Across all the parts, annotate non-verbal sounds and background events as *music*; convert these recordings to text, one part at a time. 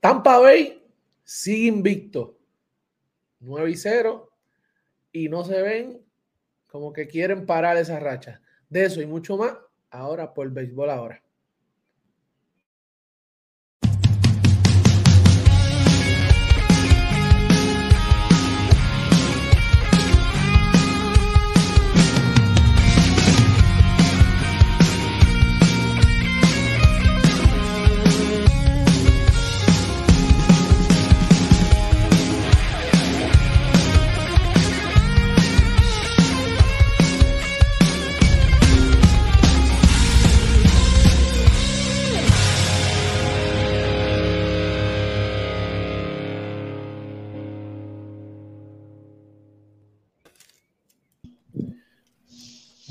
Tampa Bay sigue invicto. 9 y 0. Y no se ven como que quieren parar esa racha. De eso y mucho más ahora por béisbol ahora.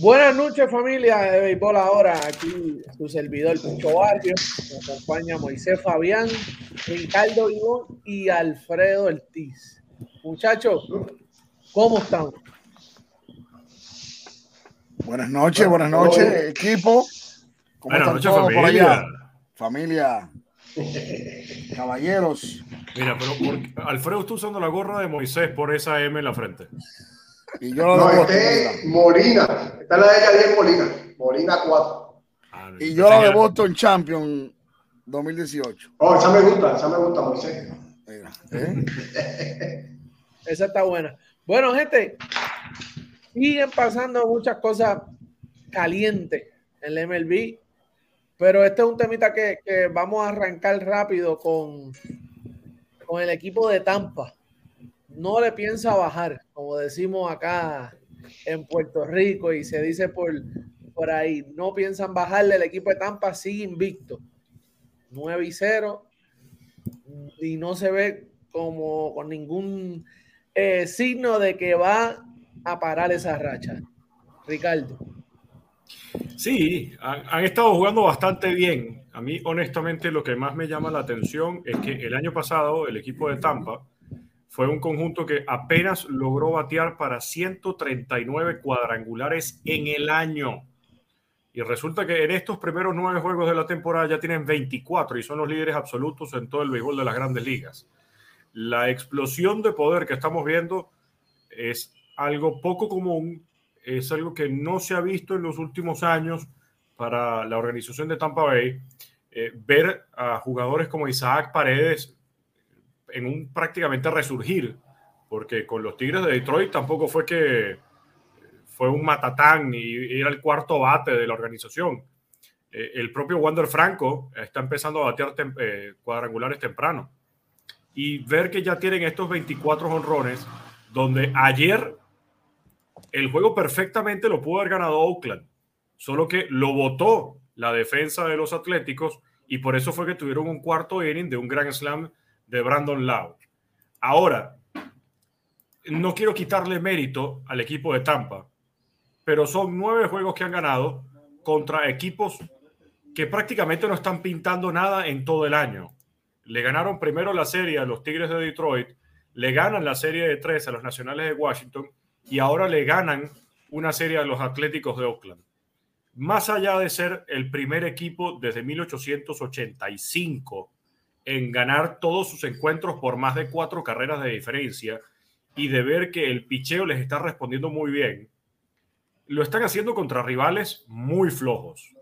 Buenas noches, familia de Béisbol Ahora. Aquí su servidor Pucho Barrio. Nos acompaña Moisés Fabián, Ricardo Ivón y Alfredo Ortiz. Muchachos, ¿cómo están? Buenas noches, buenas noches, equipo. ¿Cómo buenas noches, familia. Familia, caballeros. Mira, pero Alfredo está usando la gorra de Moisés por esa M en la frente. *laughs* Y yo no, este Molina. Esta es la de 10 Molina. Molina 4. Ah, y yo la de Boston Champion 2018. Oh, esa me gusta, esa me gusta, Moisés. ¿eh? *laughs* esa está buena. Bueno, gente, siguen pasando muchas cosas calientes en el MLB, pero este es un temita que, que vamos a arrancar rápido con, con el equipo de Tampa no le piensa bajar, como decimos acá en Puerto Rico y se dice por, por ahí, no piensan bajarle, el equipo de Tampa sigue invicto, 9 y 0, y no se ve como con ningún eh, signo de que va a parar esa racha. Ricardo. Sí, han, estado jugando bastante bien. A mí, honestamente, lo que más me llama la atención es que el año pasado el equipo de Tampa fue un conjunto que apenas logró batear para 139 cuadrangulares en el año. Y resulta que en estos primeros nueve juegos de la temporada ya tienen 24 y son los líderes absolutos en todo el béisbol de las grandes ligas. La explosión de poder que estamos viendo es algo poco común, es algo que no se ha visto en los últimos años para la organización de Tampa Bay. Eh, ver a jugadores como Isaac Paredes en un prácticamente resurgir, porque con los Tigres de Detroit tampoco fue que fue un matatán y era el cuarto bate de la organización. Eh, el propio Wander Franco está empezando a batear eh, cuadrangulares temprano. Y ver que ya tienen estos 24 honrones, donde ayer el juego perfectamente lo pudo haber ganado Oakland, solo que lo votó la defensa de los Atléticos y por eso fue que tuvieron un cuarto inning de un Grand Slam de Brandon Lau. Ahora, no quiero quitarle mérito al equipo de Tampa, pero son nueve juegos que han ganado contra equipos que prácticamente no están pintando nada en todo el año. Le ganaron primero la serie a los Tigres de Detroit, le ganan la serie de tres a los Nacionales de Washington y ahora le ganan una serie a los Atléticos de Oakland. Más allá de ser el primer equipo desde 1885 en ganar todos sus encuentros por más de cuatro carreras de diferencia y de ver que el picheo les está respondiendo muy bien, lo están haciendo contra rivales muy flojos.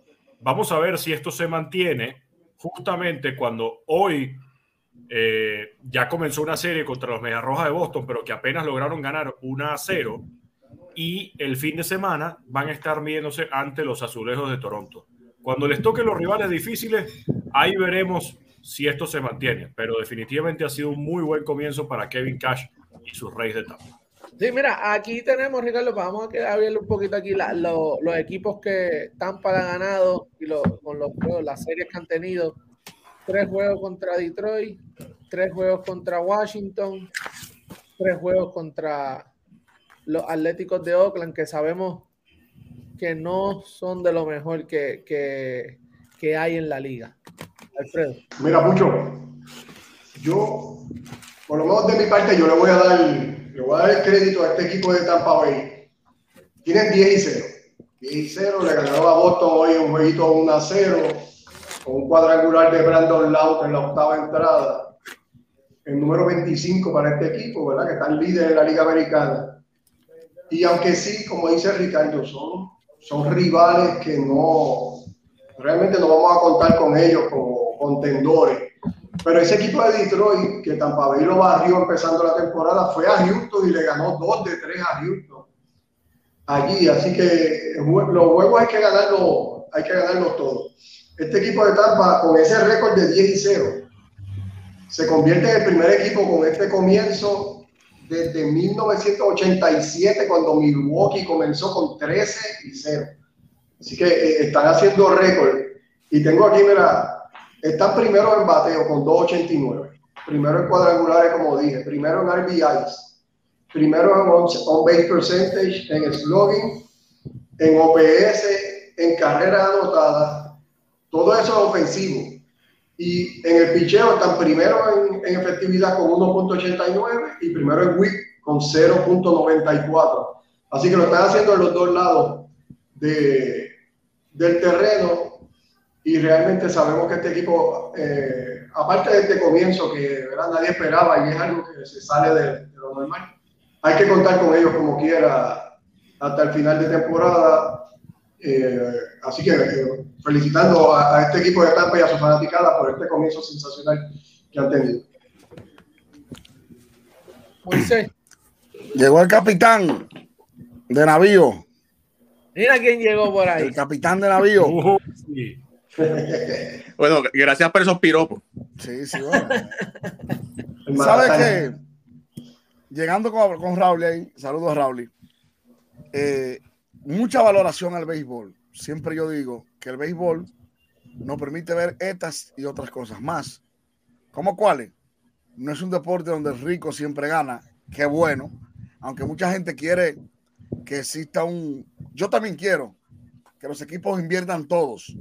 Vamos a ver si esto se mantiene justamente cuando hoy eh, ya comenzó una serie contra los Rojas de Boston, pero que apenas lograron ganar 1 a 0 y el fin de semana van a estar midiéndose ante los azulejos de Toronto. Cuando les toquen los rivales difíciles, ahí veremos si esto se mantiene, pero definitivamente ha sido un muy buen comienzo para Kevin Cash y sus Reyes de Tampa. Sí, mira, aquí tenemos, Ricardo, vamos a abrirle un poquito aquí los equipos que Tampa ha ganado y con los las series que han tenido. Tres juegos contra Detroit, tres juegos contra Washington, tres juegos contra los Atléticos de Oakland, que sabemos que no son de lo mejor que, que hay en la liga. Alfredo. Mira, mucho. Yo, por lo menos de mi parte, yo le voy a dar, le voy a dar el crédito a este equipo de Tampa Bay. Tienen 10 y 0. 10 y 0, le ganaron a Boston hoy un jueguito 1 a 0, con un cuadrangular de Brandon Laut en la octava entrada. el número 25 para este equipo, ¿verdad? Que están líderes en la Liga Americana. Y aunque sí, como dice Ricardo, son, son rivales que no, realmente no vamos a contar con ellos como contendores. Pero ese equipo de Detroit, que Tampa Bay lo barrió empezando la temporada, fue a Houston y le ganó dos de tres a Houston allí. Así que los juegos hay que ganarlos, hay que ganarlos todos. Este equipo de Tampa, con ese récord de 10 y 0, se convierte en el primer equipo con este comienzo desde 1987, cuando Milwaukee comenzó con 13 y 0. Así que eh, están haciendo récord. Y tengo aquí, mira, están primero en bateo con 2.89. Primero en cuadrangulares, como dije. Primero en RBIs. Primero en on-base percentage, en slugging, en OPS, en carrera anotada. Todo eso es ofensivo. Y en el picheo están primero en, en efectividad con 1.89 y primero en WIP con 0.94. Así que lo están haciendo en los dos lados de, del terreno y realmente sabemos que este equipo, eh, aparte de este comienzo que ¿verdad? nadie esperaba y es algo que se sale de, lo normal, hay que contar con ellos como quiera hasta el final de temporada. Eh, así que eh, felicitando a, este equipo de Tampa y a su fanaticada por este comienzo sensacional que han tenido. Llegó el capitán de navío. Mira quién llegó por ahí. El capitán de navío. *laughs* Uh, sí. *laughs* bueno, gracias por esos piropos. Sí, sí, bueno. ¿Sabes qué? Llegando con, con Raúl ahí, saludos a Raúl. Eh, mucha valoración al béisbol. Siempre yo digo que el béisbol nos permite ver estas y otras cosas más. ¿Cómo cuáles? No es un deporte donde el rico siempre gana. Qué bueno. Aunque mucha gente quiere que exista un... Yo también quiero que los equipos inviertan todos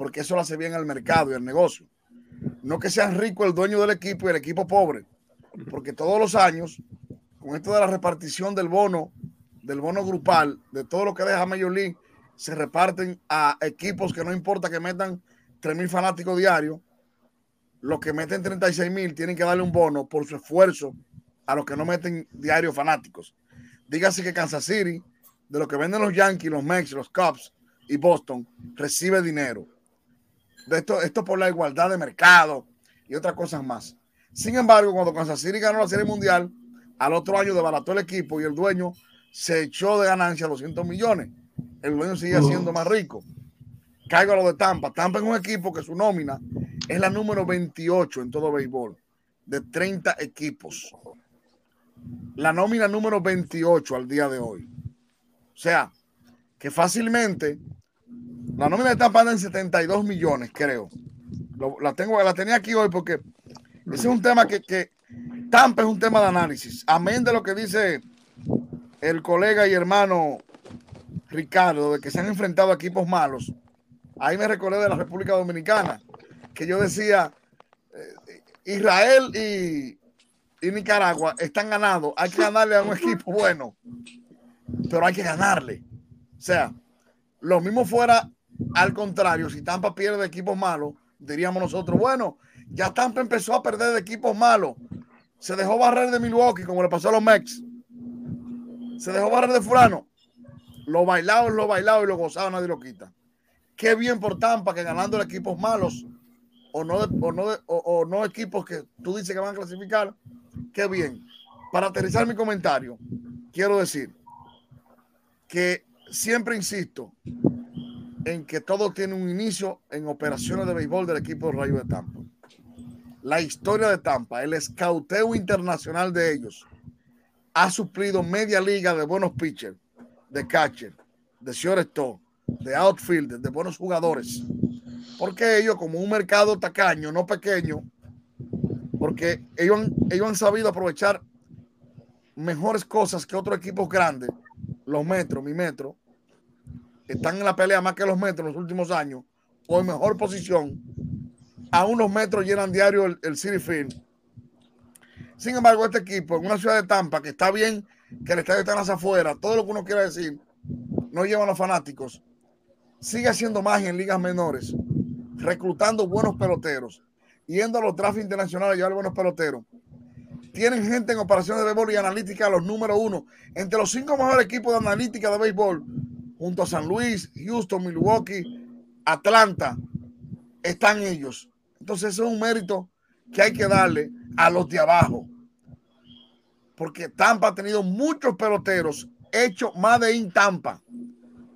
porque eso lo hace bien al mercado y al negocio. No que sean rico el dueño del equipo y el equipo pobre, porque todos los años, con esto de la repartición del bono, del bono grupal, de todo lo que deja Major League, se reparten a equipos que no importa que metan 3 mil fanáticos diarios, los que meten 36 mil tienen que darle un bono por su esfuerzo a los que no meten diarios fanáticos. Dígase que Kansas City, de lo que venden los Yankees, los Mets, los Cubs y Boston, recibe dinero esto, esto por la igualdad de mercado y otras cosas más. Sin embargo, cuando Kansas City ganó la Serie Mundial, al otro año desbarató el equipo y el dueño se echó de ganancia 200 millones. El dueño sigue siendo más rico. Caigo a lo de Tampa. Tampa es un equipo que su nómina es la número 28 en todo béisbol, de 30 equipos. La nómina número 28 al día de hoy. O sea, que fácilmente la nómina está pagando en 72 millones, creo. la, tengo, la tenía aquí hoy porque ese es un tema que, que Tampa es un tema de análisis. Amén de lo que dice el colega y hermano Ricardo, de que se han enfrentado a equipos malos. Ahí me recordé de la República Dominicana, que yo decía, eh, Israel y, y Nicaragua están ganados. Hay que ganarle a un equipo bueno, pero hay que ganarle. O sea, lo mismo fuera al contrario, si Tampa pierde de equipos malos, diríamos nosotros, bueno, ya Tampa empezó a perder de equipos malos. Se dejó barrer de Milwaukee, como le pasó a los Mex. Se dejó barrer de Furano. Lo bailado, lo bailado y lo gozado, nadie lo quita. Qué bien por Tampa que ganando de equipos malos o no, o no, o no equipos que tú dices que van a clasificar. Qué bien. Para aterrizar mi comentario, quiero decir que siempre insisto, en que todo tiene un inicio en operaciones de béisbol del equipo de Rayo de Tampa. La historia de Tampa, el escauteo internacional de ellos, ha suplido media liga de buenos pitchers, de catcher, de shortstop, de outfield, de buenos jugadores. Porque ellos, como un mercado tacaño, no pequeño, porque ellos ellos han sabido aprovechar mejores cosas que otros equipos grandes, los metros, mi metro, están en la pelea más que los metros en los últimos años, o en mejor posición, a unos metros llenan diario el, City Field. Sin embargo, este equipo en una ciudad de Tampa, que está bien que el estadio está en las afueras, todo lo que uno quiera decir, no llevan a los fanáticos, sigue haciendo magia en ligas menores, reclutando buenos peloteros, yendo a los drafts internacionales a llevar buenos peloteros. tienen gente en operaciones de béisbol y analítica los número uno. Entre los cinco mejores equipos de analítica de béisbol, junto a San Luis, Houston, Milwaukee, Atlanta, están ellos. Entonces, eso es un mérito que hay que darle a los de abajo. Porque Tampa ha tenido muchos peloteros hechos más de in Tampa,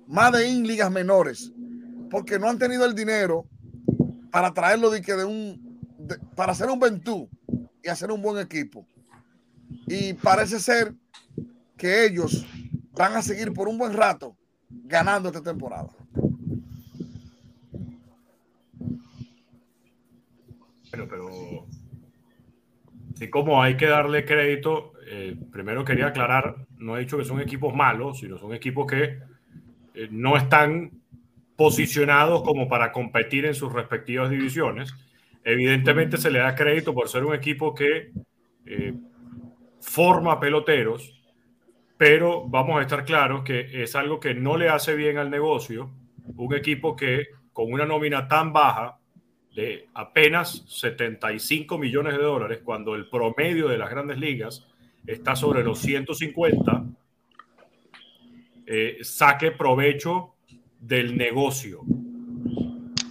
más de in ligas menores, porque no han tenido el dinero para traerlo de que de un para hacer un Ventú y hacer un buen equipo. Y parece ser que ellos van a seguir por un buen rato ganando esta temporada. Bueno, pero y como hay que darle crédito, eh, primero quería aclarar, no he dicho que son equipos malos, sino son equipos que eh, no están posicionados como para competir en sus respectivas divisiones. Evidentemente se le da crédito por ser un equipo que eh, forma peloteros, pero vamos a estar claros que es algo que no le hace bien al negocio, un equipo que con una nómina tan baja de apenas 75 millones de dólares, cuando el promedio de las grandes ligas está sobre los 150, eh, saque provecho del negocio.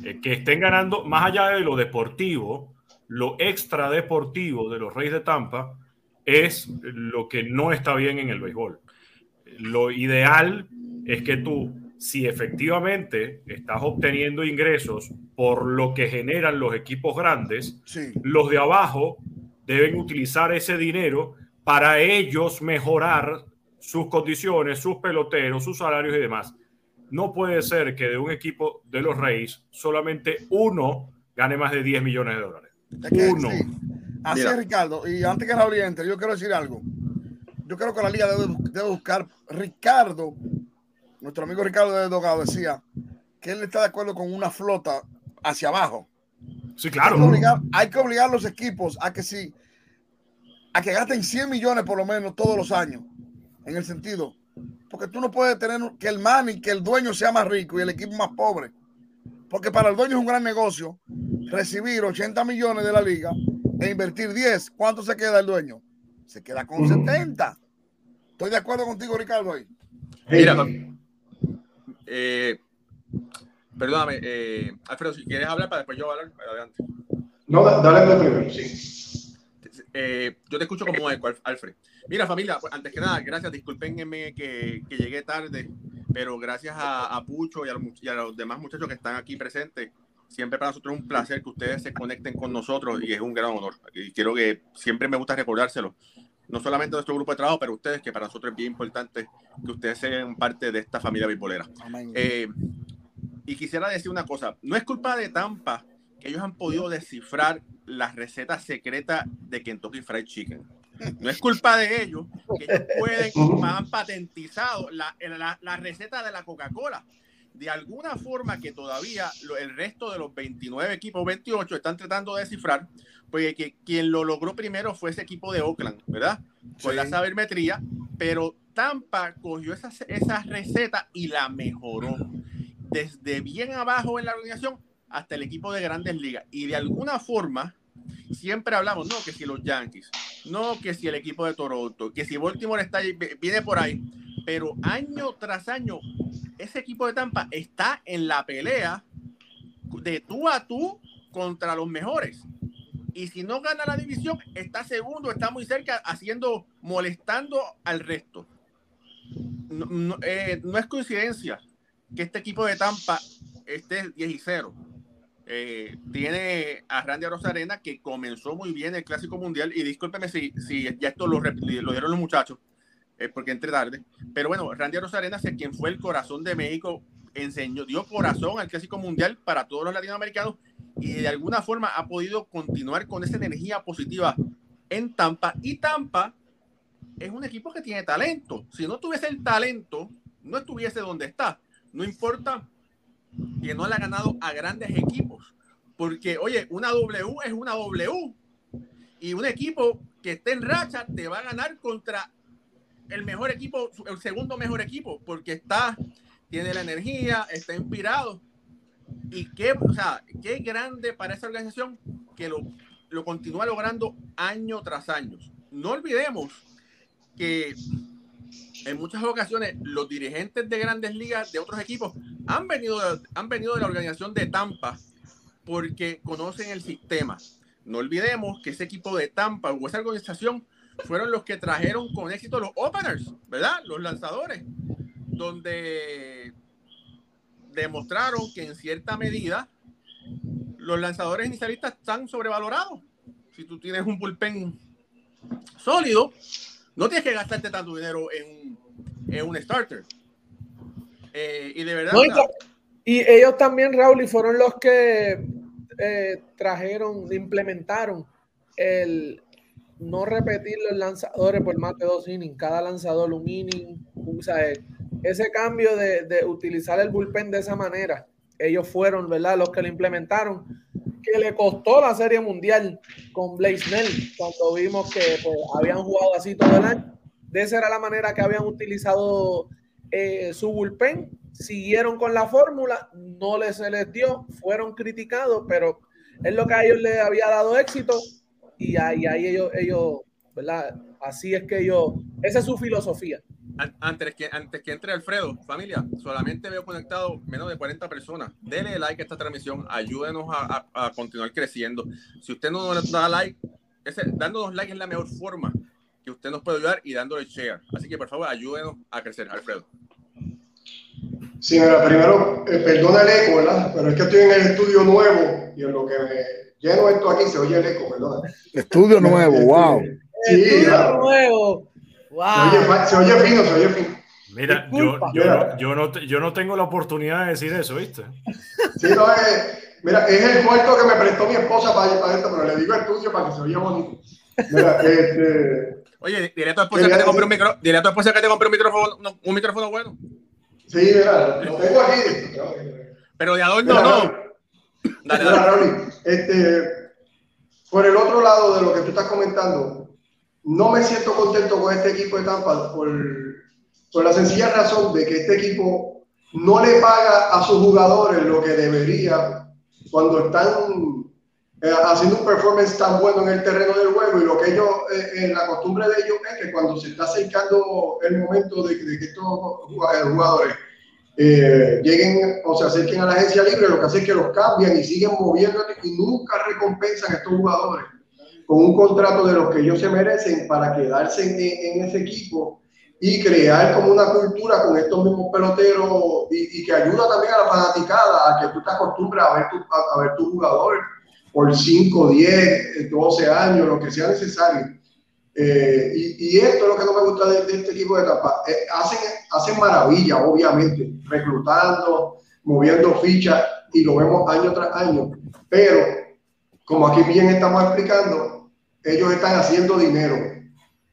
Eh, que estén ganando, más allá de lo deportivo, lo extra deportivo de los Reyes de Tampa es lo que no está bien en el béisbol. Lo ideal es que tú si efectivamente estás obteniendo ingresos por lo que generan los equipos grandes, los de abajo deben utilizar ese dinero para ellos mejorar sus condiciones, sus peloteros, sus salarios y demás. No puede ser que de un equipo de los Reyes solamente uno gane más de 10 millones de dólares. uno. Así es, Ricardo. Y antes que Raúl entre, yo quiero decir algo. Yo creo que la liga debe buscar Ricardo nuestro amigo Ricardo de Dogado decía que él está de acuerdo con una flota hacia abajo. Sí, claro. Hay que obligar, a los equipos a que sí, a que gasten 100 millones por lo menos todos los años. En el sentido, porque tú no puedes tener que el man que el dueño sea más rico y el equipo más pobre. Porque para el dueño es un gran negocio recibir 80 millones de la liga e invertir 10. ¿Cuánto se queda el dueño? Se queda con 70. Estoy de acuerdo contigo, Ricardo. Ahí. Mira, eh, perdóname, eh, Alfredo, si quieres hablar para después yo hablar, adelante. No, dale primero, sí. Eh, yo te escucho como eco, Alfred. Mira, familia, pues, antes que nada, gracias, discúlpenme que, que llegué tarde, pero gracias a, Pucho y a, los, y a, los, demás muchachos que están aquí presentes, siempre para nosotros es un placer que ustedes se conecten con nosotros y es un gran honor. Y quiero que siempre me gusta recordárselo no solamente nuestro grupo de trabajo, pero ustedes, que para nosotros es bien importante que ustedes sean parte de esta familia bipoliera. Eh, y quisiera decir una cosa, no es culpa de Tampa que ellos han podido descifrar las recetas secretas de Kentucky Fried Chicken. No es culpa de ellos que ellos pueden, han patentizado la, la, la receta de la Coca-Cola de alguna forma que todavía el resto de los 29 equipos, 28, están tratando de descifrar, porque que, quien lo logró primero fue ese equipo de Oakland, ¿verdad? Con la sabermetría, pero Tampa cogió esa, esa receta y la mejoró. Desde bien abajo en la organización hasta el equipo de grandes ligas. Y de alguna forma, siempre hablamos, no, que si los Yankees, no, que si el equipo de Toronto, que si Baltimore está, viene por ahí, pero año tras año ese equipo de Tampa está en la pelea de tú a tú contra los mejores. Y si no gana la división, está segundo, está muy cerca, haciendo, molestando al resto. No, eh, es coincidencia que este equipo de Tampa esté 10 y 0. Eh, tiene a Randy Rosarena que comenzó muy bien el Clásico Mundial. Y discúlpeme si, si ya esto lo, lo dieron los muchachos eh, porque entre tarde. Pero bueno, Randy Arenas es quien fue el corazón de México, enseñó, dio corazón al Clásico Mundial para todos los latinoamericanos y de alguna forma ha podido continuar con esa energía positiva en Tampa. Y Tampa es un equipo que tiene talento. Si no tuviese el talento, no estuviese donde está. No importa que no le ha ganado a grandes equipos. Porque, oye, una W es una W. Y un equipo que esté en racha te va a ganar contra el mejor equipo, el segundo mejor equipo, porque está, tiene la energía, está inspirado. Y qué, o sea, qué grande para esa organización que lo, lo continúa logrando año tras año. no olvidemos que en muchas ocasiones los dirigentes de grandes ligas de otros equipos han venido, han venido de la organización de Tampa porque conocen el sistema. No olvidemos que ese equipo de Tampa o esa organización fueron los que trajeron con éxito los openers, ¿verdad? Los lanzadores, donde demostraron que en cierta medida los lanzadores inicialistas están sobrevalorados. Si tú tienes un bullpen sólido, no tienes que gastarte tanto dinero en, en un starter. Eh, y de verdad. y, ellos también, Raúl, y fueron los que eh, trajeron, implementaron el no repetir los lanzadores por más de dos innings, cada lanzador un inning. O sea, ese cambio de, de utilizar el bullpen de esa manera, ellos fueron, ¿verdad?, los que lo implementaron que le costó la Serie Mundial con Blaze Snell, cuando vimos que pues, habían jugado así todo el año. De esa era la manera que habían utilizado eh, su bullpen. Siguieron con la fórmula, no les, se les dio, fueron criticados, pero es lo que a ellos les había dado éxito y ahí, ahí ellos, ellos, ¿verdad? Así es que ellos, esa es su filosofía. Antes que, antes que entre Alfredo, familia, solamente veo conectado menos de 40 personas. Dele like a esta transmisión, ayúdenos a, continuar creciendo. Si usted no nos da like, ese, dándonos like es la mejor forma que usted nos puede ayudar y dándole share. Así que por favor, ayúdenos a crecer, Alfredo. Sí, mira, primero, eh, perdona el eco, ¿verdad? Pero es que estoy en el estudio nuevo y en lo que me lleno esto aquí se oye el eco, perdona. Estudio nuevo, wow. Sí, estudio nuevo. Se, oye, fino, se oye fino. Mira, yo, yo, yo, no, yo no tengo la oportunidad de decir eso, ¿viste? Sí, no, es, mira, es el cuarto que me prestó mi esposa para ir para esto, pero le digo estudio para que se oiga bonito. Mira, *laughs* este... Oye, dile a tu esposa que te compre un micrófono, dile a tu esposa que te compre un micrófono, un micrófono bueno. Sí, mira, lo tengo aquí. Pero de adorno no. Dale, dale. Este, por el otro lado de lo que tú estás comentando, no me siento contento con este equipo de Tampa por, la sencilla razón de que este equipo no le paga a sus jugadores lo que debería cuando están eh, haciendo un performance tan bueno en el terreno del juego. Y lo que ellos, eh, en la costumbre de ellos es que cuando se está acercando el momento de, que estos jugadores eh, lleguen o se acerquen a la agencia libre, lo que hace es que los cambian y siguen moviendo y nunca recompensan a estos jugadores con un contrato de los que ellos se merecen para quedarse en, ese equipo y crear como una cultura con estos mismos peloteros y, que ayuda también a la fanaticada a que tú te acostumbres a ver, tu, a, ver tus jugadores por 5, 10, 12 años, lo que sea necesario. Eh, y, esto es lo que no me gusta de, este equipo de Tampa. Eh, hacen, hacen maravilla, obviamente, reclutando, moviendo fichas y lo vemos año tras año. Pero, como aquí bien estamos explicando, ellos están haciendo dinero.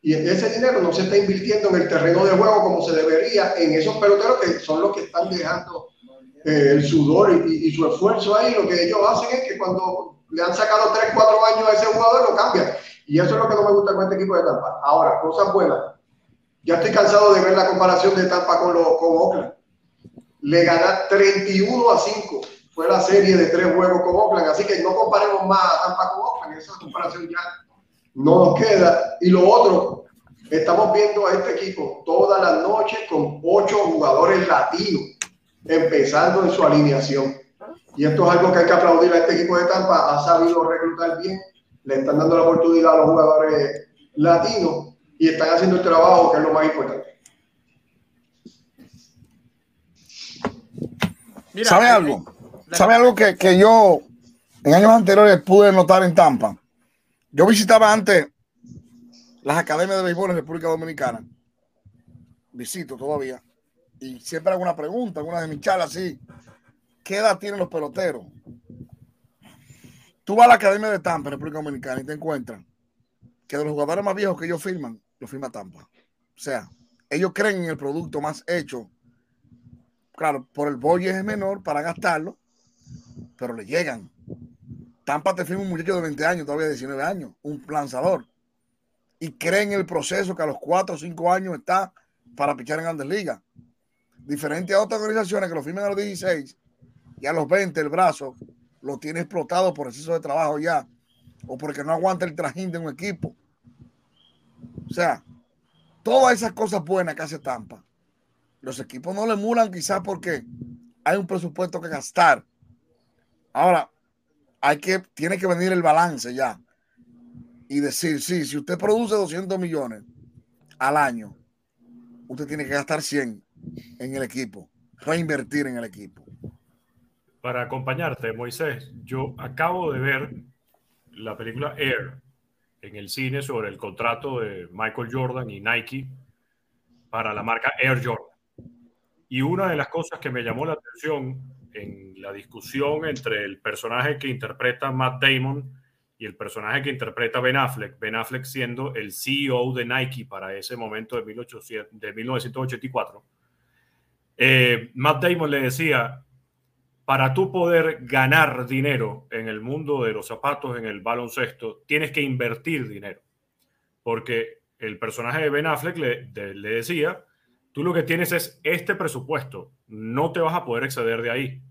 Y ese dinero no se está invirtiendo en el terreno de juego como se debería en esos peloteros que son los que están dejando eh, el sudor y, su esfuerzo ahí. Lo que ellos hacen es que cuando le han sacado 3, 4 años a ese jugador, lo cambian. Y eso es lo que no me gusta con este equipo de Tampa. Ahora, cosas buenas. Ya estoy cansado de ver la comparación de Tampa con, los, con. Le gana 31 a 5. Fue la serie de tres juegos con Oakland. Así que no comparemos más a Tampa con Oakland. Esa comparación ya no nos queda. Y lo otro, estamos viendo a este equipo toda la noche con ocho jugadores latinos, empezando en su alineación. Y esto es algo que hay que aplaudir a este equipo de Tampa. Ha sabido reclutar bien, le están dando la oportunidad a los jugadores latinos y están haciendo el trabajo, que es lo más importante. ¿Sabe algo? ¿Sabe algo que, que yo en años anteriores pude notar en Tampa? Yo visitaba antes las academias de béisbol en República Dominicana. Visito todavía. Y siempre hago una pregunta, una de mis charlas así. ¿Qué edad tienen los peloteros? Tú vas a la Academia de Tampa, en República Dominicana, y te encuentras que de los jugadores más viejos que ellos firman, lo firma Tampa. O sea, ellos creen en el producto más hecho. Claro, por el boy es menor para gastarlo, pero le llegan. Tampa te firma un muchacho de 20 años, todavía 19 años, un lanzador. Y cree en el proceso que a los 4 o 5 años está para pichar en Grandes Ligas. Diferente a otras organizaciones que lo firman a los 16 y a los 20 el brazo lo tiene explotado por exceso de trabajo ya o porque no aguanta el trajín de un equipo. O sea, todas esas cosas buenas que hace Tampa, los equipos no le emulan quizás porque hay un presupuesto que gastar. Ahora, hay que, tiene que venir el balance ya y decir, sí, si usted produce 200 millones al año, usted tiene que gastar 100 en el equipo, reinvertir en el equipo. Para acompañarte, Moisés, yo acabo de ver la película Air en el cine sobre el contrato de Michael Jordan y Nike para la marca Air Jordan. Y una de las cosas que me llamó la atención en la discusión entre el personaje que interpreta Matt Damon y el personaje que interpreta Ben Affleck, Ben Affleck siendo el CEO de Nike para ese momento de, 1800, de 1984, eh, Matt Damon le decía, para tú poder ganar dinero en el mundo de los zapatos, en el baloncesto, tienes que invertir dinero. Porque el personaje de Ben Affleck le, le decía, tú lo que tienes es este presupuesto, no te vas a poder exceder de ahí.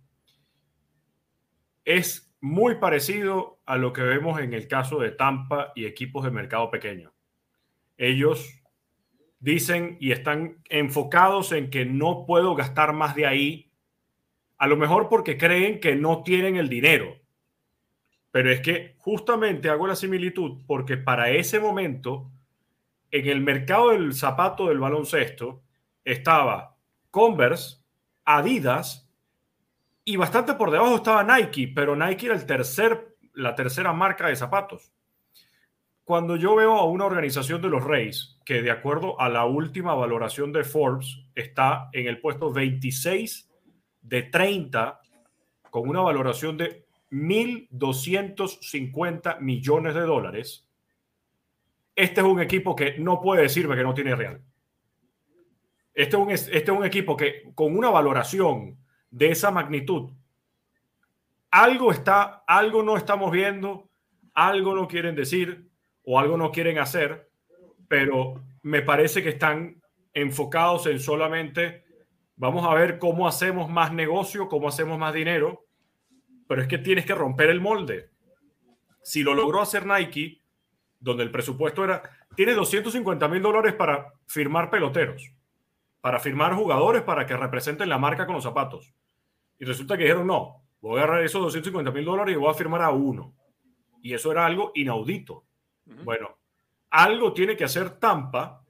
Es muy parecido a lo que vemos en el caso de Tampa y equipos de mercado pequeño. Ellos dicen y están enfocados en que no puedo gastar más de ahí, a lo mejor porque creen que no tienen el dinero. Pero es que justamente hago la similitud porque para ese momento, en el mercado del zapato del baloncesto, estaba Converse, Adidas y bastante por debajo estaba Nike, pero Nike era el tercer, la tercera marca de zapatos. Cuando yo veo a una organización de los Reyes que de acuerdo a la última valoración de Forbes está en el puesto 26 de 30 con una valoración de 1.250 millones de dólares, este es un equipo que no puede decirme que no tiene real. Este es un, este es un equipo que con una valoración de esa magnitud, algo está, algo no estamos viendo, algo no quieren decir o algo no quieren hacer, pero me parece que están enfocados en solamente vamos a ver cómo hacemos más negocio, cómo hacemos más dinero, pero es que tienes que romper el molde. Si lo logró hacer Nike, donde el presupuesto era, tiene 250 mil dólares para firmar peloteros para firmar jugadores para que representen la marca con los zapatos. Y resulta que dijeron, no, voy a agarrar esos 250 mil dólares y voy a firmar a uno. Y eso era algo inaudito. Bueno, algo tiene que hacer Tampa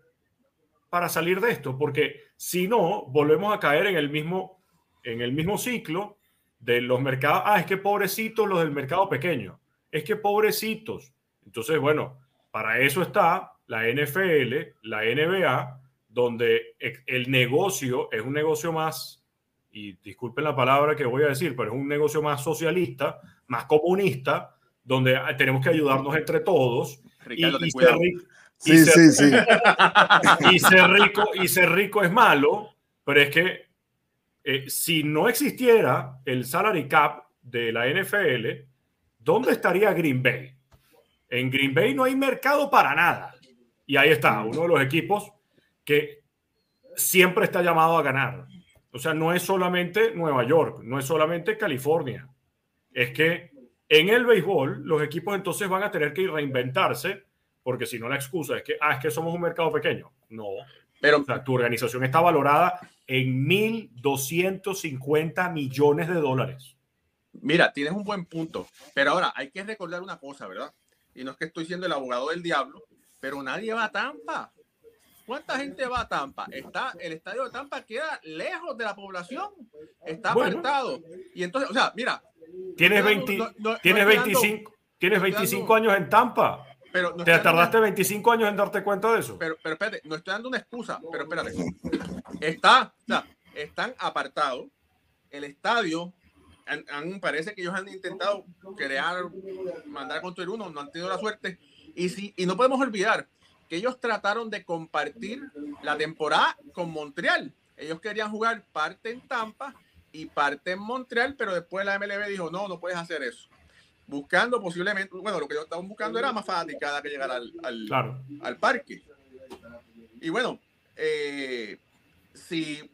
para salir de esto, porque si no, volvemos a caer en el mismo, en el mismo ciclo de los mercados. Ah, es que pobrecitos los del mercado pequeño. Es que pobrecitos. Entonces, bueno, para eso está la NFL, la NBA, donde el negocio es un negocio más, y disculpen la palabra que voy a decir, pero es un negocio más socialista, más comunista, donde tenemos que ayudarnos entre todos. y, ser rico, sí, sí, sí. *laughs* y ser rico y ser rico es malo, pero es que eh, si no existiera el salary cap de la NFL, ¿dónde estaría Green Bay? En Green Bay no hay mercado para nada. Y ahí está, uno de los equipos que siempre está llamado a ganar. O sea, no es solamente Nueva York, no es solamente California. Es que en el béisbol los equipos entonces van a tener que reinventarse porque si no la excusa es que, ah, es que somos un mercado pequeño. No. Pero tu organización está valorada en 1.250 millones de dólares. Mira, tienes un buen punto. Pero ahora hay que recordar una cosa, ¿verdad? Y no es que estoy siendo el abogado del diablo, pero nadie va a Tampa. ¿Cuánta gente va a Tampa? Está, el estadio de Tampa queda lejos de la población, está apartado. Y entonces, o sea, mira. Tienes, 20, tienes 25, tienes 25 años en Tampa. Pero ¿Te tardaste 25 años en darte cuenta de eso? Pero, pero espérate, no estoy dando una excusa, pero espérate. Está, o sea, están apartados. El estadio, han, parece que ellos han intentado crear, mandar a construir uno, no han tenido la suerte. Y, si, y no podemos olvidar que ellos trataron de compartir la temporada con Montreal. Ellos querían jugar parte en Tampa y parte en Montreal, pero después la MLB dijo, no, no puedes hacer eso. Buscando posiblemente, bueno, lo que ellos estaban buscando era más fanaticada que llegar al, al, parque. Y bueno, eh, si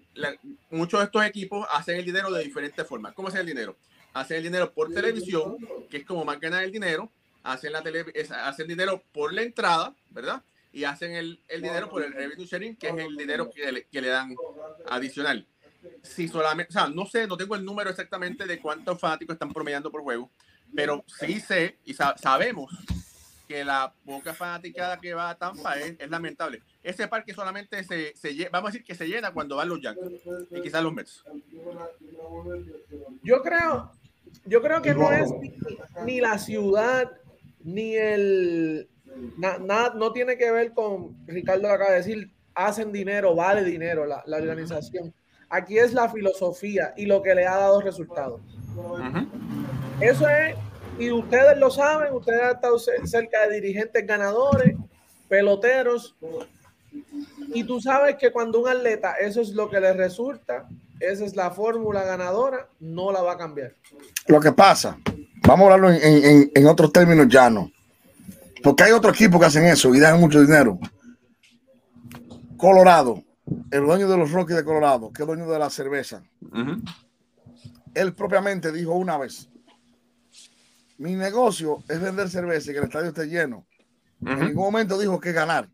muchos de estos equipos hacen el dinero de diferentes formas. ¿Cómo hacen el dinero? Hacen el dinero por televisión, que es como más ganar el dinero. Hacen, la tele, hacen dinero por la entrada, ¿verdad? Y hacen el, el dinero por el revenue sharing, que es el dinero que le, que le dan adicional. Si solamente, o sea, no sé, no tengo el número exactamente de cuántos fanáticos están promediando por juego, pero sí sé y sabemos que la poca fanaticada que va a Tampa es, es lamentable. Ese parque solamente se, se, vamos a decir que se llena cuando van los Yankees y quizás los Mets. Yo creo, yo creo que no es ni, la ciudad ni el nada no tiene que ver con Ricardo acaba de decir hacen dinero, vale dinero la, la organización. Aquí es la filosofía y lo que le ha dado resultados. Eso es y ustedes lo saben, ustedes han estado cerca de dirigentes ganadores, peloteros, y tú sabes que cuando un atleta eso es lo que le resulta, esa es la fórmula ganadora, no la va a cambiar. Lo que pasa, vamos a hablarlo en, en, otros términos llanos, porque hay otro equipo que hacen eso y dan mucho dinero. Colorado, el dueño de los Rockies de Colorado, que es dueño de la cerveza, él propiamente dijo una vez, mi negocio es vender cerveza y que el estadio esté lleno. En ningún momento dijo que ganar.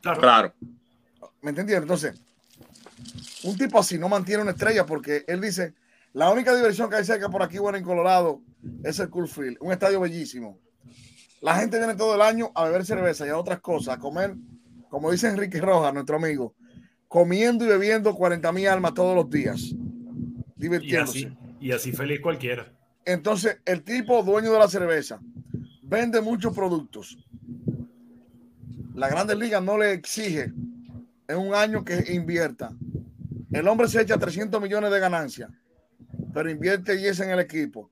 Claro. ¿Me entendieron? Entonces, un tipo así no mantiene una estrella porque él dice, la única diversión que hay cerca por aquí, bueno, en Colorado, es el Cool Field, un estadio bellísimo. La gente viene todo el año a beber cerveza y a otras cosas, a comer, como dice Enrique Rojas, nuestro amigo, comiendo y bebiendo 40 mil almas todos los días, divirtiéndose. y así feliz cualquiera. Entonces, el tipo dueño de la cerveza vende muchos productos. La Grandes Ligas no le exige en un año que invierta. El hombre se echa 300 millones de ganancias, pero invierte y es en el equipo.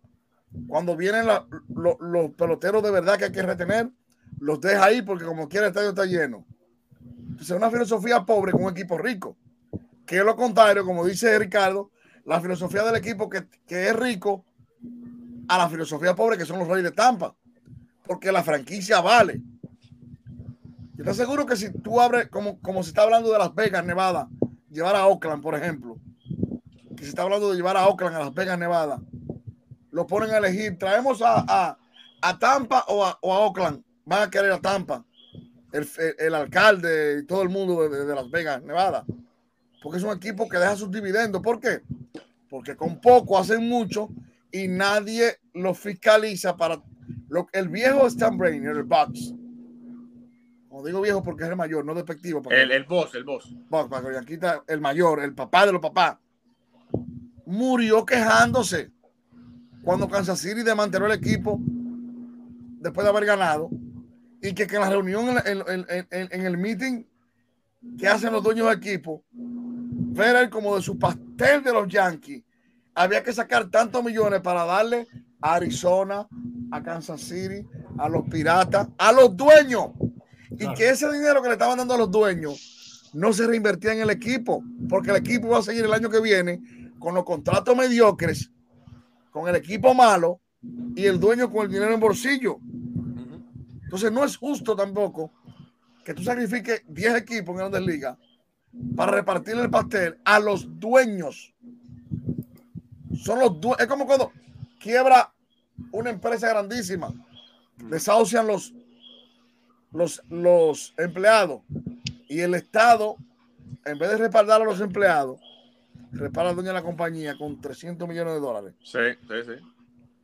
Cuando vienen los peloteros de verdad que hay que retener, los deja ahí porque como quiera el estadio está lleno. Entonces, es una filosofía pobre con un equipo rico. Que es lo contrario, como dice Ricardo, la filosofía del equipo que, que es rico a la filosofía pobre que son los reyes de Tampa, porque la franquicia vale. Yo te aseguro que si tú abres, como, como se está hablando de Las Vegas, Nevada, llevar a Oakland, por ejemplo, que se está hablando de llevar a Oakland a Las Vegas, Nevada, lo ponen a elegir, traemos a, a, Tampa o a, o a, Oakland, van a querer a Tampa, el, el, alcalde y todo el mundo de, de, Las Vegas, Nevada, porque es un equipo que deja sus dividendos. ¿Por qué? Porque con poco hacen mucho y nadie lo fiscaliza para lo el viejo Stan Brain, el box. Como digo viejo porque es el mayor, no despectivo. el, el boss, el boss. Para aquí está el mayor, el papá de los papás. Murió quejándose cuando Kansas City desmanteló el equipo después de haber ganado y que, que en la reunión en, en, en, en, el meeting que hacen los dueños del equipo, ver como de su pastel de los Yankees había que sacar tantos millones para darle a Arizona, a Kansas City, a los piratas, a los dueños. Y que ese dinero que le estaban dando a los dueños no se reinvertía en el equipo, porque el equipo va a seguir el año que viene con los contratos mediocres, con el equipo malo y el dueño con el dinero en bolsillo. Entonces no es justo tampoco que tú sacrifiques 10 equipos en grandes ligas para repartir el pastel a los dueños. Son los Es como cuando quiebra una empresa grandísima, desahucian los, los, los empleados y el Estado, en vez de respaldar a los empleados, respalda al dueño de la compañía con 300 millones de dólares. Sí, sí, sí.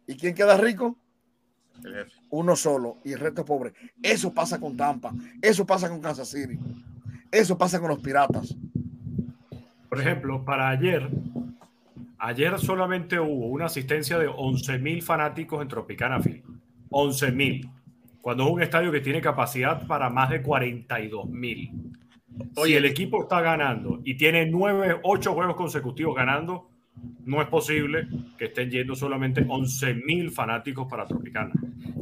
¿Y quién queda rico? Uno solo y el resto pobre. Eso pasa con Tampa, eso pasa con Kansas City, eso pasa con los piratas. Por ejemplo, para ayer, Ayer solamente hubo una asistencia de 11.000 fanáticos en Tropicana Field. 11.000. Cuando es un estadio que tiene capacidad para más de 42.000. Si el equipo está ganando y tiene 9, 8 juegos consecutivos ganando, no es posible que estén yendo solamente 11.000 fanáticos para Tropicana.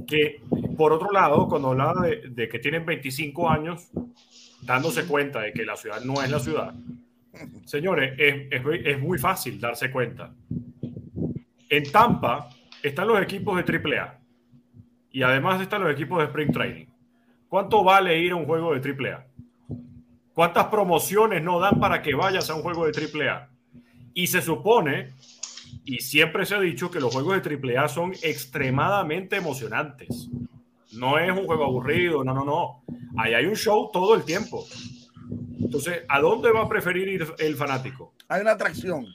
Que, por otro lado, cuando hablaba de, de que tienen 25 años, dándose cuenta de que la ciudad no es la ciudad, Señores, es, muy fácil darse cuenta. En Tampa están los equipos de AAA y además están los equipos de Spring Training. ¿Cuánto vale ir a un juego de AAA? ¿Cuántas promociones no dan para que vayas a un juego de AAA? Y se supone, y siempre se ha dicho, que los juegos de AAA son extremadamente emocionantes. No es un juego aburrido, no, no, no. Ahí hay un show todo el tiempo. Entonces, ¿a dónde va a preferir ir el fanático? Hay una atracción.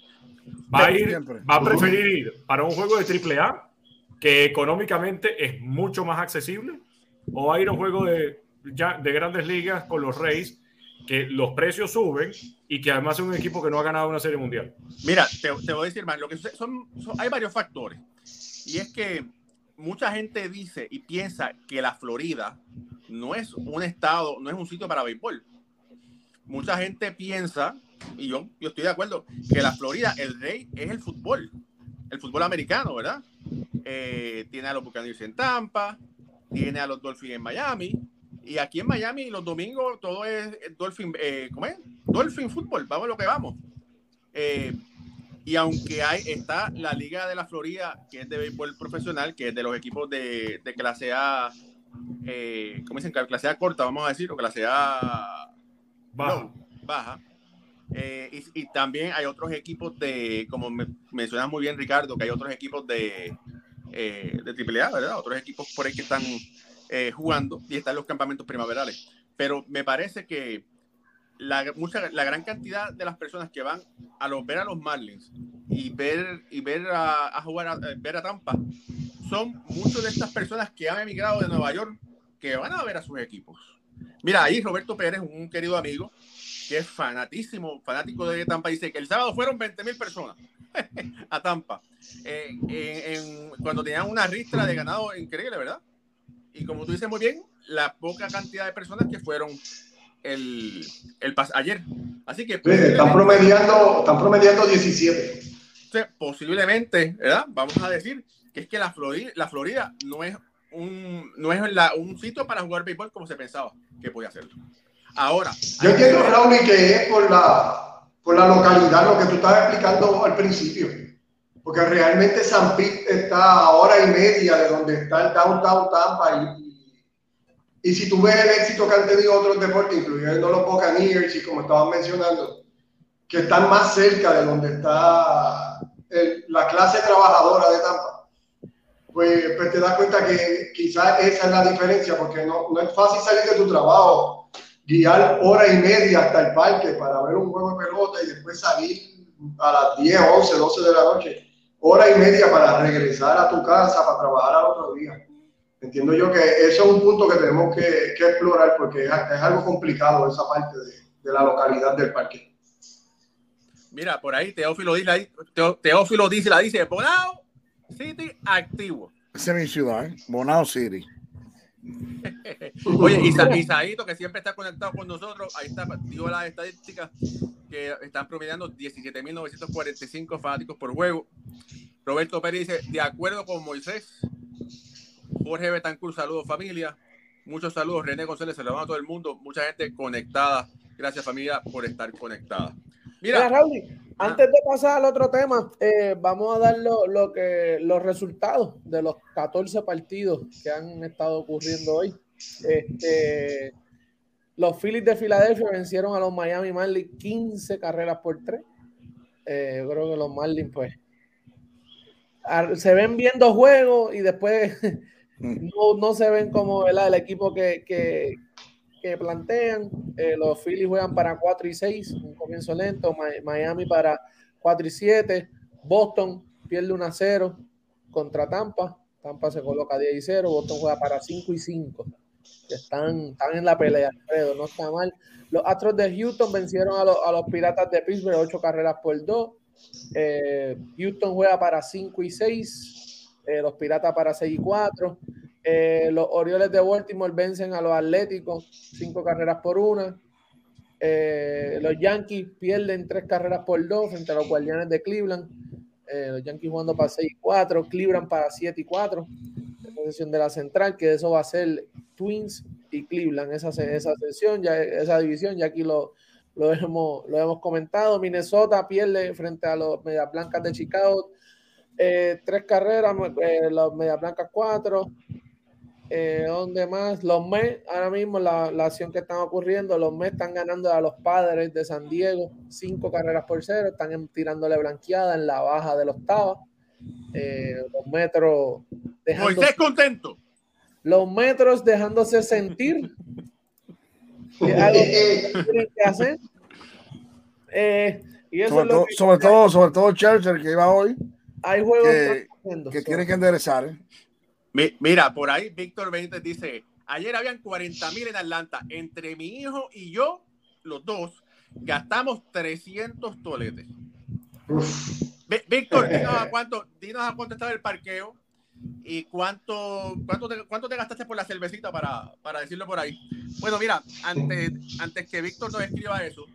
Va a, ir, va a preferir ir para un juego de AAA que económicamente es mucho más accesible o va a ir a un juego de, ya, de grandes ligas con los Reyes que los precios suben y que además es un equipo que no ha ganado una serie mundial. Mira, te, voy a decir más, lo que son, hay varios factores. Y es que mucha gente dice y piensa que la Florida no es un estado, no es un sitio para béisbol. Mucha gente piensa, y yo, yo estoy de acuerdo, que la Florida, el rey es el fútbol, el fútbol americano, ¿verdad? Eh, tiene a los Buccaneers en Tampa, tiene a los Dolphins en Miami, y aquí en Miami los domingos todo es Dolphin, eh, ¿cómo es? Dolphin Fútbol, vamos lo que vamos. Eh, y aunque hay, está la Liga de la Florida, que es de béisbol profesional, que es de los equipos de, de clase A, eh, ¿cómo dicen? Clase A corta, vamos a decir, o clase A baja. baja. Eh, y, también hay otros equipos de, como me, mencionas muy bien Ricardo, que hay otros equipos de, eh, de AAA, ¿verdad? Otros equipos por ahí que están eh, jugando y están los campamentos primaverales. Pero me parece que la, mucha, la gran cantidad de las personas que van a los, ver a los Marlins y ver, y ver a, jugar, a, ver a Tampa, son muchas de estas personas que han emigrado de Nueva York que van a ver a sus equipos. Mira, ahí Roberto Pérez, un querido amigo, que es fanatísimo, fanático de Tampa, dice que el sábado fueron 20 mil personas *laughs* a Tampa. Eh, cuando tenían una ristra de ganado increíble, ¿verdad? Y como tú dices muy bien, la poca cantidad de personas que fueron el, el ayer. Así que. están, promediando, están promediando 17. Posiblemente, ¿verdad? Vamos a decir que es que la Florida, la Florida no es un, no es un sitio para jugar béisbol como se pensaba que podía hacerlo. Ahora. Yo entiendo, Raúl, que es por la, por la localidad, lo que tú estabas explicando al principio. Porque realmente San Pete está a hora y media de donde está el downtown Tampa y, y si tú ves el éxito que han tenido otros deportes, incluyendo los Buccaneers y como estaban mencionando, que están más cerca de donde está la clase trabajadora de Tampa, pues, pues, te das cuenta que quizás esa es la diferencia, porque no, no es fácil salir de tu trabajo, guiar hora y media hasta el parque para ver un juego de pelota y después salir a las 10, 11, 12 de la noche, hora y media para regresar a tu casa para trabajar al otro día entiendo yo que eso es un punto que tenemos que, explorar porque es, algo complicado esa parte de, la localidad del parque. Mira, por ahí Teófilo dice, Teófilo dice, la dice, Bonao City activo. Esa es mi ciudad, ¿eh? Bonao City. *laughs* Oye, Isaíto, *laughs* que siempre está conectado con nosotros, ahí está, digo las estadísticas que están promediando 17.945 fanáticos por juego. Roberto Pérez dice, de acuerdo con Moisés, Jorge Betancourt, saludos familia. Muchos saludos, René González, saludos a todo el mundo. Mucha gente conectada. Gracias familia por estar conectada. Mira, Raúl, antes de pasar al otro tema, eh, vamos a dar lo, que, los resultados de los 14 partidos que han estado ocurriendo hoy. Este, los Phillies de Filadelfia vencieron a los Miami Marlins 15 carreras por 3. Eh, yo creo que los Marlins, pues, se ven viendo juegos y después *laughs* no, no se ven como el equipo que, que, que plantean. Eh, los Phillies juegan para 4 y 6, un comienzo lento. Miami para 4 y 7. Boston pierde 1 a 0 contra Tampa. Tampa se coloca 10 y 0. Boston juega para 5 y 5. Están, están en la pelea, Alfredo, no está mal. Los Astros de Houston vencieron a, los, a los Piratas de Pittsburgh 8 carreras por 2. Eh, Houston juega para 5 y 6. Eh, los Piratas para 6 y 4. Eh, los Orioles de Baltimore vencen a los Atléticos, 5 carreras por una. Eh, los Yankees pierden 3 carreras por 2 frente a los Guardianes de Cleveland. los Yankees jugando para 6 y 4, Cleveland para 7 y 4. En posición de la central, que eso va a ser Twins y Cleveland, esa, esa sesión, ya, esa división, ya aquí lo, lo, hemos, lo hemos comentado. Minnesota pierde frente a los Medias Blancas de Chicago eh, tres carreras, eh, los Media Blancas cuatro. Eh, ¿Dónde más? Los Mets, ahora mismo la, la, acción que está ocurriendo, los Mets están ganando a los padres de San Diego, cinco carreras por cero, están tirándole blanqueada en la baja de la octava. los metros dejándose, contento. Los metros dejándose sentir *laughs* tienen que hacer. Eh, y eso sobre, es lo todo, que- sobre todo, sobre todo Churchill que iba hoy, hay juegos que, que so. tiene que enderezar. ¿eh? Mi- Mira, por ahí Víctor Benítez dice, ayer habían 40 mil en Atlanta. Entre mi hijo y yo, los dos, gastamos 300 toletes. Víctor, *laughs* dinos a cuánto, dinos a cuánto estaba el parqueo y cuánto, cuánto, te, cuánto te gastaste por la cervecita para, para decirlo por ahí. Bueno, mira, antes, antes que Víctor nos escriba eso,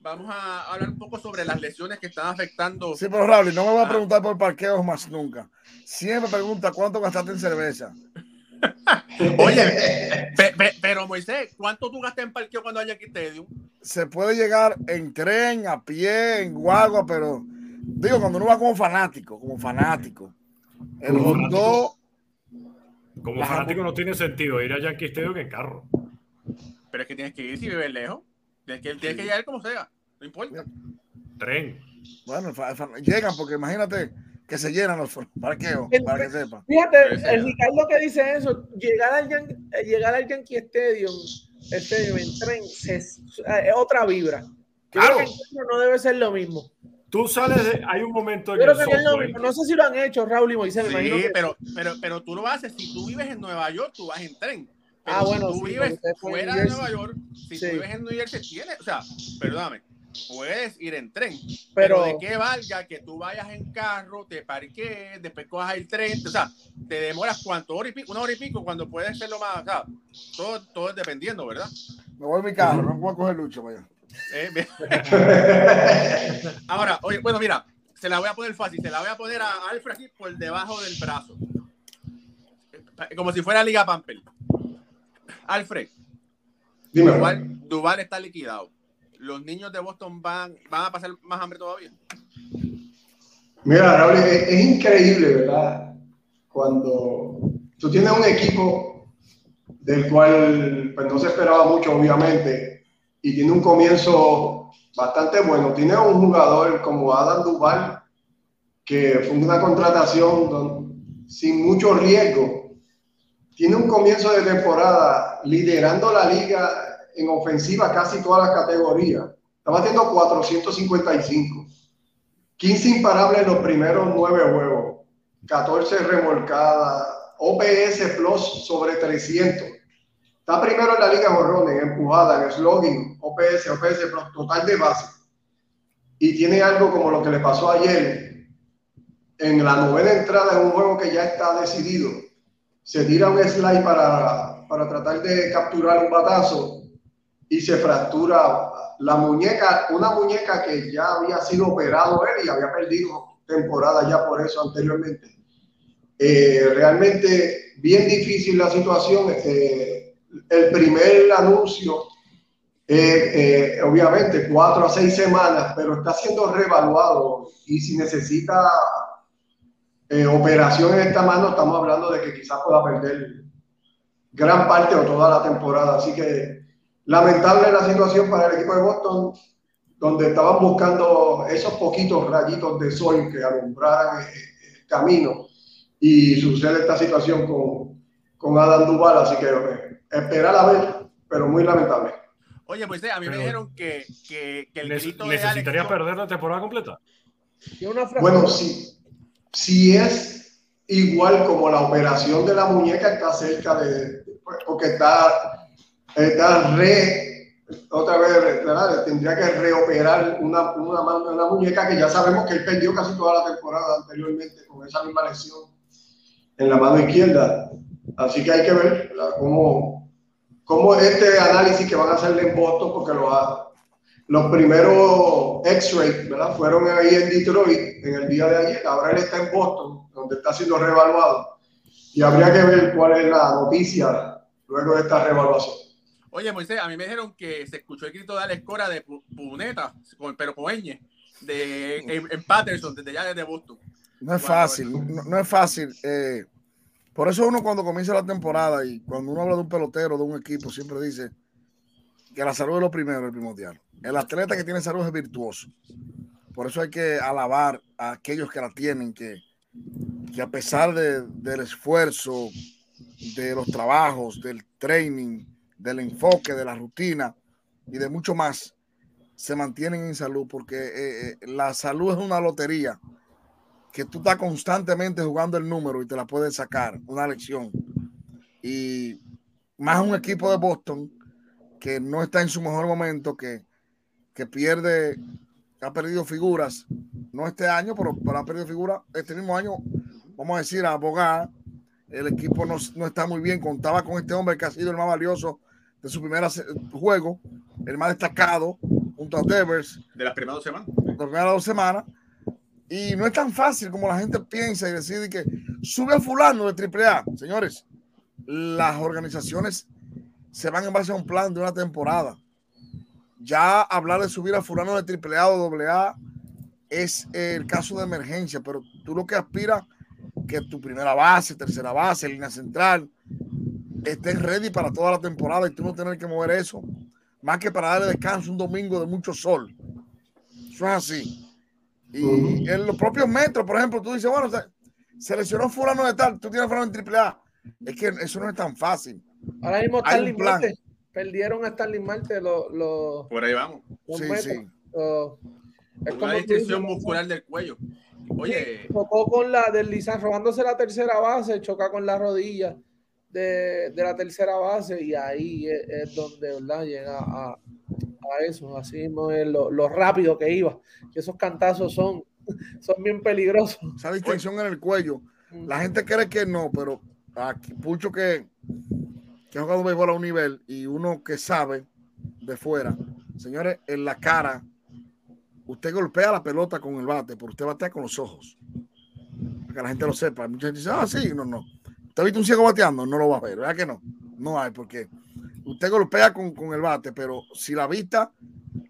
vamos a hablar un poco sobre las lesiones que están afectando. Sí, pero Raúl, no me va a preguntar por parqueos más nunca. Siempre pregunta cuánto gastaste en cerveza. *laughs* Oye, pe- pe- pero Moisés, ¿cuánto tú gastas en parqueo cuando hay aquí Stadium? Se puede llegar en tren, a pie, en guagua, pero digo, cuando uno va como fanático, como fanático, el Como hot fanático. dog, Como fanático no tiene sentido ir a Yankee Stadium en carro. Pero es que tienes que ir si vives lejos. Tienes que, tienes que llegar como sea. No importa. Tren. bueno, llegan porque imagínate que se llenan los parqueos, El- para que sepa. Fíjate, el Ricardo que dice eso, llegar al, Yan- eh, llegar al Yankee Stadium, Stadium en tren, se- es otra vibra. Yo Claro. creo que no debe ser lo mismo. Tú sales de. Hay un momento en Yo el no sé si lo han hecho, Raúl y Moisés. me imagino Sí, que- pero, pero, pero tú lo haces. Si tú vives en Nueva York, tú vas en tren. Pero Ah, bueno, si tú sí, vives fuera de. Nueva York, si Sí. tú vives en New Jersey, tienes, o sea, perdóname, puedes ir en tren. Pero- Pero, de qué valga que tú vayas en carro, te parques, después cojas el tren, o sea, te demoras cuánto, hora y pico, una hora y pico, cuando puedes ser lo más, o sea, todo, todo es dependiendo, ¿verdad? Me voy a mi carro, no puedo coger lucho. Vaya. Eh. *laughs* Ahora, oye, bueno, mira, se la voy a poner fácil, se la voy a poner a Alfred aquí por debajo del brazo. Como si fuera Liga Pamper. Alfred, Dime. Duval, Duval está liquidado. Los niños de Boston van, van a pasar más hambre todavía. Mira, Raúl, es, es increíble, ¿verdad? Cuando tú tienes un equipo del cual pues, no se esperaba mucho, obviamente, y tiene un comienzo bastante bueno. Tiene un jugador como Adam Duval, que fue una contratación sin mucho riesgo. Tiene un comienzo de temporada liderando la liga en ofensiva casi todas las categorías. Estaba haciendo 455. 15 imparables en los primeros nueve juegos, 14 remolcadas, OPS Plus sobre 300. Está primero en la liga Jorrones, en empujada, en slogan, OPS, OPS total de base. Y tiene algo como lo que le pasó ayer, en la novena entrada en un juego que ya está decidido. Se tira un slide para, para tratar de capturar un batazo y se fractura la muñeca, una muñeca que ya había sido operado él y había perdido temporada ya por eso anteriormente. Eh, realmente bien difícil la situación. Eh, el primer anuncio, eh, eh, obviamente cuatro a seis semanas, pero está siendo reevaluado y si necesita eh, operación en esta mano, estamos hablando de que quizás pueda perder gran parte o toda la temporada. Así que lamentable la situación para el equipo de Boston, donde estaban buscando esos poquitos rayitos de sol que alumbraran el camino y sucede esta situación con, con Adam Duval, así que eh, esperar a ver, pero muy lamentable. Oye, pues a mí me Pero- dijeron que, que, que el Ne- grito de Alex ¿Necesitaría Cora- perder la temporada completa? Una frase- Bueno, si, si es igual como la operación de la muñeca, está cerca de, porque está, está re, otra vez, ¿verdad? tendría que reoperar una, una, mano- una muñeca que ya sabemos que él perdió casi toda la temporada anteriormente con esa misma lesión en la mano izquierda. Así que hay que ver ¿verdad? cómo, cómo este análisis que van a hacer en Boston, porque lo ha- los primeros X-ray, ¿verdad? Fueron ahí en Detroit en el día de ayer. Ahora él está en Boston, donde está siendo reevaluado. Y habría que ver cuál es la noticia luego de esta reevaluación. Oye, Moisés, a mí me dijeron que se escuchó el grito de Alex Cora de pu- puneta, pero con ñ, de, en, en Patterson, desde ya desde Boston. No es fácil, no, no es fácil. eh, por eso uno cuando comienza la temporada y cuando uno habla de un pelotero, de un equipo, siempre dice que la salud es lo primero, el primordial. El atleta que tiene salud es virtuoso. Por eso hay que alabar a aquellos que la tienen, que, que a pesar de- del esfuerzo, de los trabajos, del training, del enfoque, de la rutina y de mucho más, se mantienen en salud, porque eh, eh, la salud es una lotería que tú estás constantemente jugando el número y te la puedes sacar, una lección. Y más un equipo de Boston que no está en su mejor momento, que, que pierde, ha perdido figuras, no este año, pero, pero ha perdido figuras este mismo año, vamos a decir, a abogar. El equipo no, no, está muy bien, contaba con este hombre que ha sido el más valioso de su primer juego, el más destacado, junto a Devers. De las primeras dos semanas. De las primeras dos semanas. Y no es tan fácil como la gente piensa y decide que sube a fulano de AAA. Señores, las organizaciones se van en base a un plan de una temporada. Ya hablar de subir a fulano de AAA o AA es el caso de emergencia, pero tú lo que aspiras que tu primera base, tercera base, línea central, estén ready para toda la temporada y tú no tener que mover eso, más que para darle descanso un domingo de mucho sol. Eso es así. Y en los propios metros, por ejemplo, tú dices, bueno, seleccionó fulano de tal, tú tienes fulano en AAA. Es que eso no es tan fácil. Ahora mismo Stanley Marte. Perdieron a Stanley Marte los. Lo, Por ahí vamos. Sí, sí. So, es Una distinción muscular del cuello. Oye. Chocó con la deslizar, robándose la tercera base, choca con la rodilla de, de la tercera base y ahí es, es donde ¿verdad? llega a, a, eso. Así mismo es lo, lo, rápido que iba. Esos cantazos son, *laughs* son bien peligrosos. Esa distinción en el cuello. La gente cree que no, pero aquí, mucho que que ha jugado béisbol a un nivel y uno que sabe de fuera, señores, en la cara, usted golpea la pelota con el bate, pero usted batea con los ojos. Para que la gente lo sepa. Mucha gente dice, ah, sí, no, no. ¿Usted ha visto un ciego bateando? No lo va a ver, ¿verdad que no? No hay, porque usted golpea con, con el bate, pero si la vista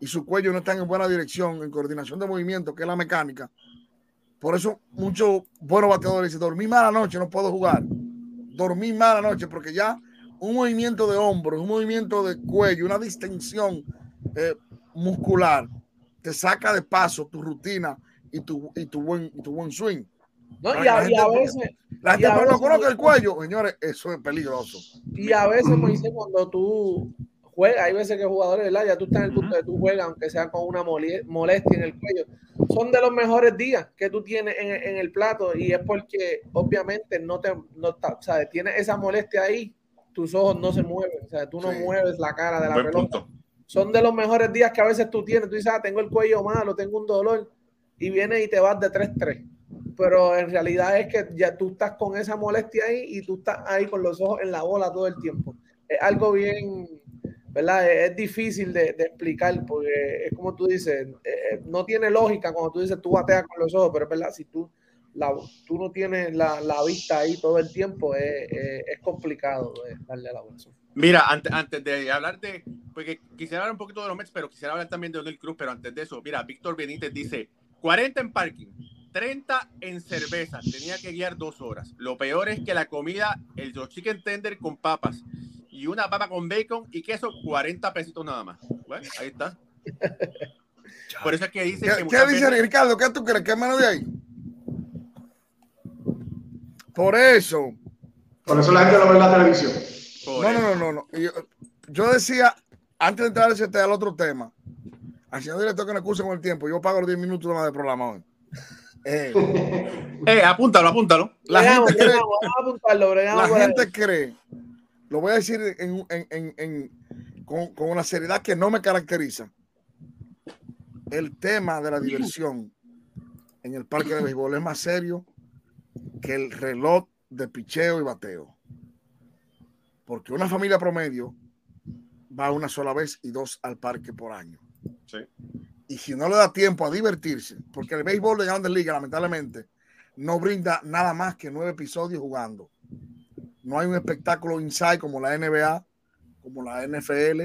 y su cuello no están en buena dirección, en coordinación de movimiento, que es la mecánica, por eso muchos buenos bateadores dicen, dormí mala noche, no puedo jugar. Dormí mala noche, porque ya un movimiento de hombros, un movimiento de cuello, una distensión eh, muscular, te saca de paso tu rutina y tu, y tu, buen, y tu buen swing. No, y, a, y, a, veces. La gente no conoce el cuello, señores, eso es peligroso. Y a veces, dice, cuando tú juegas, hay veces que jugadores, ¿verdad? Ya tú estás en el punto de tú juegas, aunque sea con una molestia en el cuello. Son de los mejores días que tú tienes en, en el plato y es porque, obviamente, no te. No, ¿sabes? Tienes esa molestia ahí tus ojos no se mueven, o sea, tú no sí. mueves la cara de la Buen pelota. Punto. Son de los mejores días que a veces tú tienes. Tú dices, ah, tengo el cuello malo, tengo un dolor, y vienes y te vas de 3-3. Pero en realidad es que ya tú estás con esa molestia ahí y tú estás ahí con los ojos en la bola todo el tiempo. Es algo bien, ¿verdad? Es, difícil de, explicar porque es como tú dices, eh, no tiene lógica cuando tú dices tú bateas con los ojos, pero es verdad, si tú la, tú no tienes la, la, vista ahí todo el tiempo, es, es, es complicado eh, darle a la bolsa. Mira, antes, antes de hablar de, porque quisiera hablar un poquito de los Mets, pero quisiera hablar también de Donald Cruz, pero antes de eso, mira, Víctor Benítez dice, 40 en parking, 30 en cerveza, tenía que guiar dos horas. Lo peor es que la comida, el chicken tender con papas y una papa con bacon y queso, 40 pesitos nada más. Bueno, ahí está. *laughs* Por eso es que dice ¿Qué, que ¿qué dice veces... Ricardo? ¿Qué tú crees? ¿Qué menos de ahí? Por eso. Por eso la gente no ve la televisión. No, no, no, no, no. Yo, yo, decía, antes de entrar al otro tema, al señor director que me excuse con el tiempo, yo pago los 10 minutos más de programa hoy. Eh, *laughs* eh, apúntalo, apúntalo. La gente cree, la gente cree, lo voy a decir en, en, en, en con, con, una seriedad que no me caracteriza. El tema de la diversión en el parque de béisbol es más serio que el reloj de picheo y bateo. Porque una familia promedio va una sola vez y dos al parque por año. Sí. Y si no le da tiempo a divertirse, porque el béisbol de grandes ligas, lamentablemente, no brinda nada más que nueve episodios jugando. No hay un espectáculo inside como la NBA, como la NFL.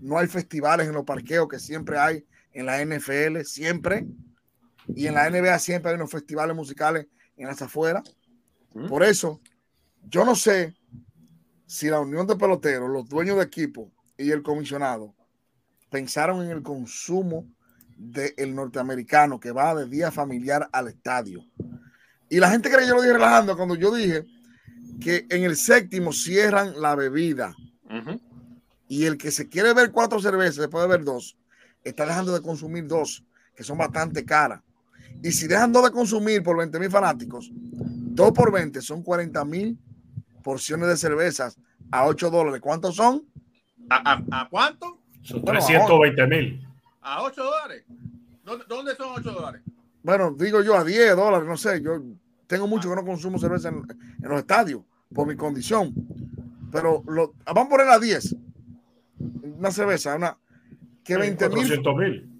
No hay festivales en los parqueos que siempre hay en la NFL, siempre. Y en la NBA siempre hay unos festivales musicales en las afueras. Por eso, yo no sé si la unión de peloteros, los dueños de equipo y el comisionado pensaron en el consumo del norteamericano que va de día familiar al estadio. Y la gente cree que yo lo dije relajando cuando yo dije que en el séptimo cierran la bebida. Uh -huh. Y el que se quiere ver cuatro cervezas después de ver dos, está dejando de consumir dos, que son bastante caras. Y si dejan de consumir por 20 mil fanáticos, dos por 20 son 40 mil porciones de cervezas a 8 dólares. ¿Cuántos son? ¿A, cuánto? Son 320 mil. ¿A 8 dólares? ¿Dónde, son 8 dólares? Bueno, digo yo a 10 dólares, no sé. Yo tengo mucho que no consumo cerveza en, los estadios por mi condición. Pero lo, vamos a poner a 10. Una cerveza, una que 20 mil.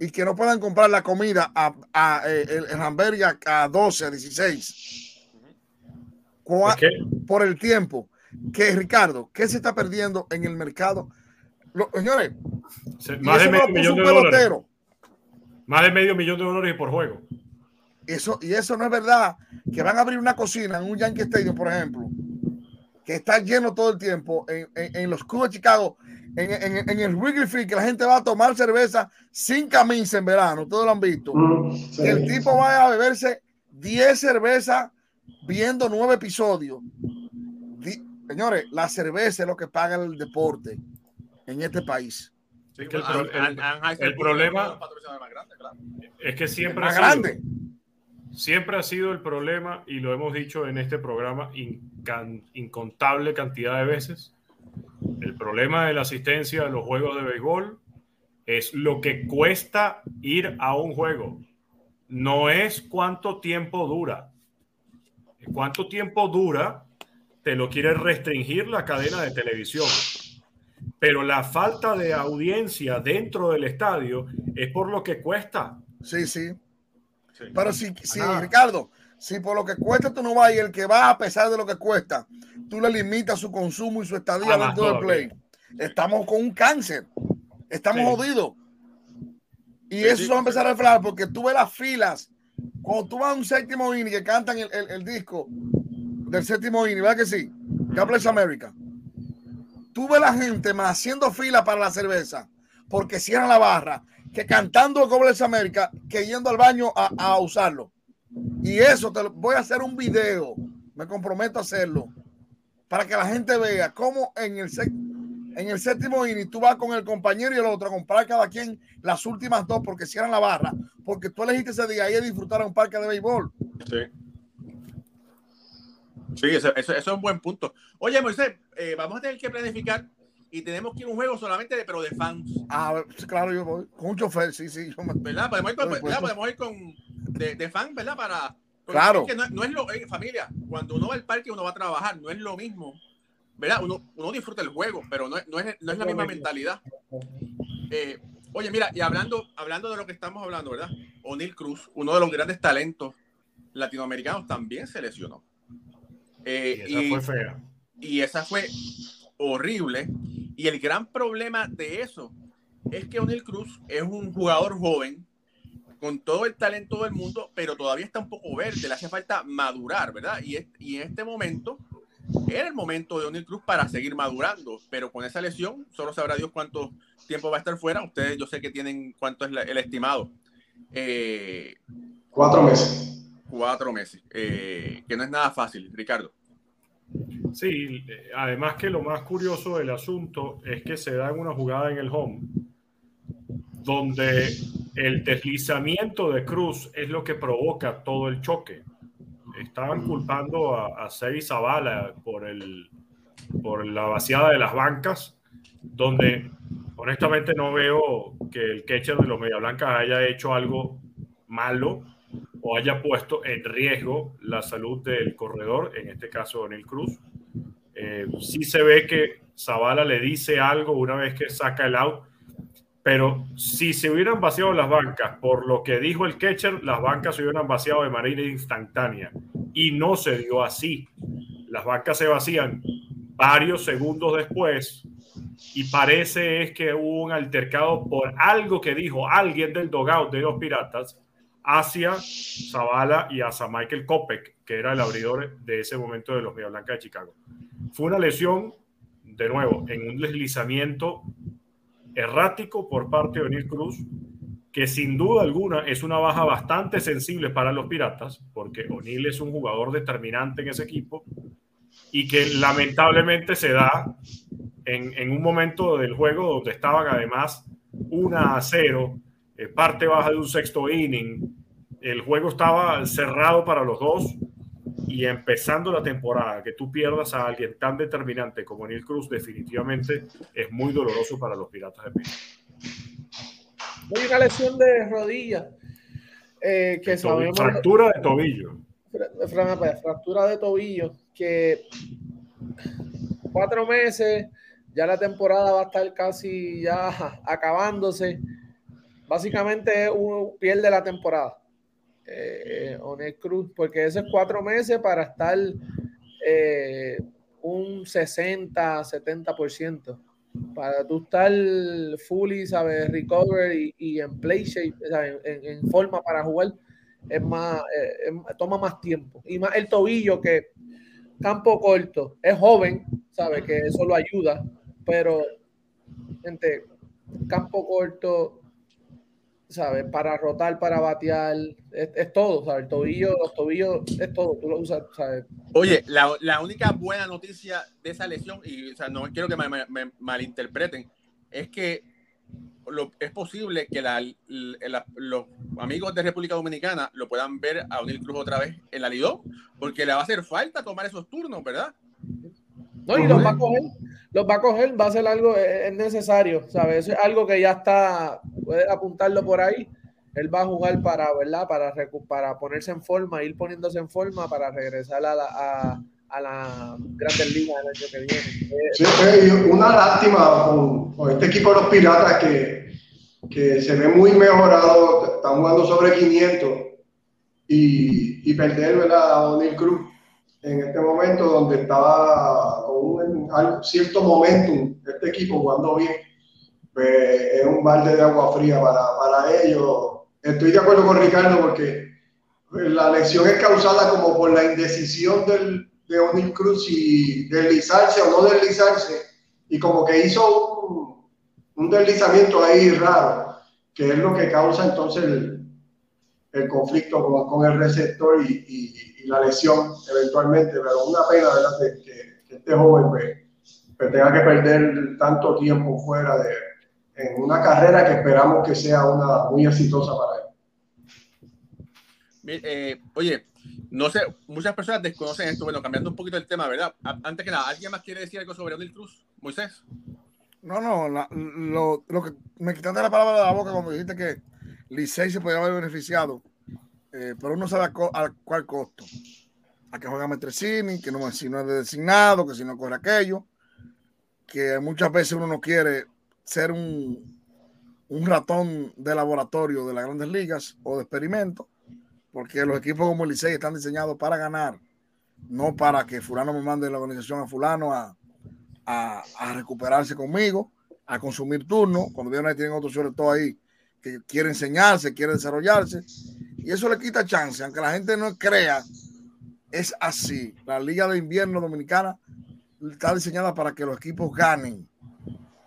Y que no puedan comprar la comida a, a, eh, el, hamburger a 12, a 16. Por el tiempo que Ricardo, ¿qué se está perdiendo en el mercado? Señores, más de medio millón de dólares. Más de medio millón de dólares por juego. Eso, y eso no es verdad. Que van a abrir una cocina en un Yankee Stadium, por ejemplo, que está lleno todo el tiempo en, los clubes de Chicago, en, el Wrigley Field, que la gente va a tomar cerveza sin camisa en verano. Todos lo han visto. Mm, el tipo va a beberse 10 cervezas viendo nueve episodios. Señores, la cerveza es lo que paga el deporte en este país. el, problema es que siempre ha, grande. siempre ha sido el problema, y lo hemos dicho en este programa incontable cantidad de veces. El problema de la asistencia a los juegos de béisbol es lo que cuesta ir a un juego. No es cuánto tiempo dura. ¿Cuánto tiempo dura te lo quiere restringir la cadena de televisión. Pero la falta de audiencia dentro del estadio es por lo que cuesta. Sí, sí. Pero si, si Ricardo, si por lo que cuesta tú no vas y el que va a pesar de lo que cuesta, tú le limitas su consumo y su estadía dentro del play. Estamos con un cáncer. Estamos jodidos. Y eso se va a empezar a reflejar porque tú ves las filas. Cuando tú vas a un séptimo inning que cantan el, el disco, del séptimo inning, ¿verdad que sí? God bless America. Tuve la gente más haciendo fila para la cerveza porque cierran la barra que cantando God bless America que yendo al baño a, usarlo. Y eso te lo, voy a hacer un video, me comprometo a hacerlo, para que la gente vea cómo en el, en el séptimo inning tú vas con el compañero y el otro a comprar cada quien las últimas dos porque cierran la barra, porque tú elegiste ese día y a disfrutar a un parque de béisbol. Sí. Sí, eso, es un buen punto. Oye, Moisés, eh, vamos a tener que planificar y tenemos que ir a un juego solamente de, pero de fans. Ah, claro, yo voy con un chofer, sí, sí. ¿Verdad? Podemos ir con, Podemos ir con de, de fans, ¿verdad? Para. Claro. Es que no, es lo, eh, familia, cuando uno va al parque uno va a trabajar, no es lo mismo, ¿verdad? Uno, uno disfruta el juego, pero no, no, es, no es la misma mentalidad. Eh, oye, mira, y hablando, hablando de lo que estamos hablando, ¿verdad? O'Neill Cruz, uno de los grandes talentos latinoamericanos, también se lesionó. Eh, y esa fue fea. Y esa fue horrible. Y el gran problema de eso es que O'Neill Cruz es un jugador joven con todo el talento del mundo, pero todavía está un poco verde, le hace falta madurar, ¿verdad? Y, y en este momento era el momento de O'Neill Cruz para seguir madurando, pero con esa lesión, solo sabrá Dios cuánto tiempo va a estar fuera. Ustedes, yo sé que tienen cuánto es el estimado. Eh, cuatro meses cuatro meses, eh, que no es nada fácil, Ricardo. Sí, además que lo más curioso del asunto es que se da en una jugada en el home donde el deslizamiento de Cruz es lo que provoca todo el choque. Estaban culpando a, a Zavala por, el, por la vaciada de las bancas, donde honestamente no veo que el catcher de los Media Blancas haya hecho algo malo o haya puesto en riesgo la salud del corredor, en este caso Daniel Cruz. Eh, sí se ve que Zavala le dice algo una vez que saca el out, pero si se hubieran vaciado las bancas, por lo que dijo el catcher, las bancas se hubieran vaciado de manera instantánea y no se dio así. Las bancas se vacían varios segundos después y parece es que hubo un altercado por algo que dijo alguien del dogout de los Piratas hacia Zavala y hacia Michael Kopek, que era el abridor de ese momento de los Media Blanca de Chicago. Fue una lesión, de nuevo, en un deslizamiento errático por parte de O'Neill Cruz, que sin duda alguna es una baja bastante sensible para los Piratas, porque O'Neill es un jugador determinante en ese equipo y que lamentablemente se da en, en, un momento del juego donde estaban además 1 a 0, eh, parte baja de un sexto inning, el juego estaba cerrado para los dos y empezando la temporada, que tú pierdas a alguien tan determinante como Neil Cruz, definitivamente es muy doloroso para los Piratas de Pittsburgh. Una lesión de rodilla eh, que sabemos. Fractura de tobillo. Fractura de tobillo que cuatro meses, ya la temporada va a estar casi ya acabándose. Básicamente pierde la temporada. Eh, Cruz, porque esos cuatro meses para estar eh, un 60, 70%. Para tú estar fully, ¿sabes? Recover y, en play shape, en, forma para jugar, es más, eh, toma más tiempo. Y más el tobillo que campo corto, es joven, sabe que eso lo ayuda, pero gente, campo corto, ¿sabes? Para rotar, para batear, es, todo, ¿sabes? El tobillo, los tobillos, es todo, tú lo usas, ¿sabes? Oye, la, la única buena noticia de esa lesión, y o sea, no quiero que me, malinterpreten, es que lo, es posible que los amigos de República Dominicana lo puedan ver a O'Neill Cruz otra vez en la Lidón, porque le va a hacer falta tomar esos turnos, ¿verdad? No, y los va a coger, los va a coger, va a ser algo, es necesario, ¿sabes? es algo que ya está, puede apuntarlo por ahí. Él va a jugar para, ¿verdad? Para, para ponerse en forma, ir poniéndose en forma para regresar a la, a, a la Grandes Ligas el año que viene. Sí, una lástima con, con, este equipo de los Piratas que, que se ve muy mejorado, están jugando sobre 500 y, y perder ¿verdad? a O'Neill Cruz en este momento donde estaba cierto momentum este equipo jugando bien, pues es un balde de agua fría para, para ellos. Estoy de acuerdo con Ricardo porque la lesión es causada como por la indecisión del, de O'Neill Cruz y deslizarse o no deslizarse, y como que hizo un, un deslizamiento ahí raro, que es lo que causa entonces el, el conflicto con, con, el receptor y, y, y, la lesión eventualmente, pero una pena ¿verdad? Que, que este joven pues, pues, tenga que perder tanto tiempo fuera de en una carrera que esperamos que sea una muy exitosa para él. Eh, oye, no sé, muchas personas desconocen esto. Bueno, cambiando un poquito el tema, ¿verdad? Antes que nada, ¿alguien más quiere decir algo sobre O'Neill Cruz? Moisés. No, no, lo, lo, que me quitaste la palabra de la boca cuando dijiste que Licey se podía haber beneficiado, eh, pero uno sabe a, cuál costo. A que juega Metrecini, que no, si no es designado, que si no corre aquello, que muchas veces uno no quiere ser un, un ratón de laboratorio de las grandes ligas o de experimento porque los equipos como el Licey están diseñados para ganar, no para que fulano me mande la organización a fulano a, a, recuperarse conmigo, a consumir turnos, cuando vienen tienen otros sobre todo ahí que quiere enseñarse, quiere desarrollarse, y eso le quita chance, aunque la gente no crea, es así. La Liga de Invierno Dominicana está diseñada para que los equipos ganen.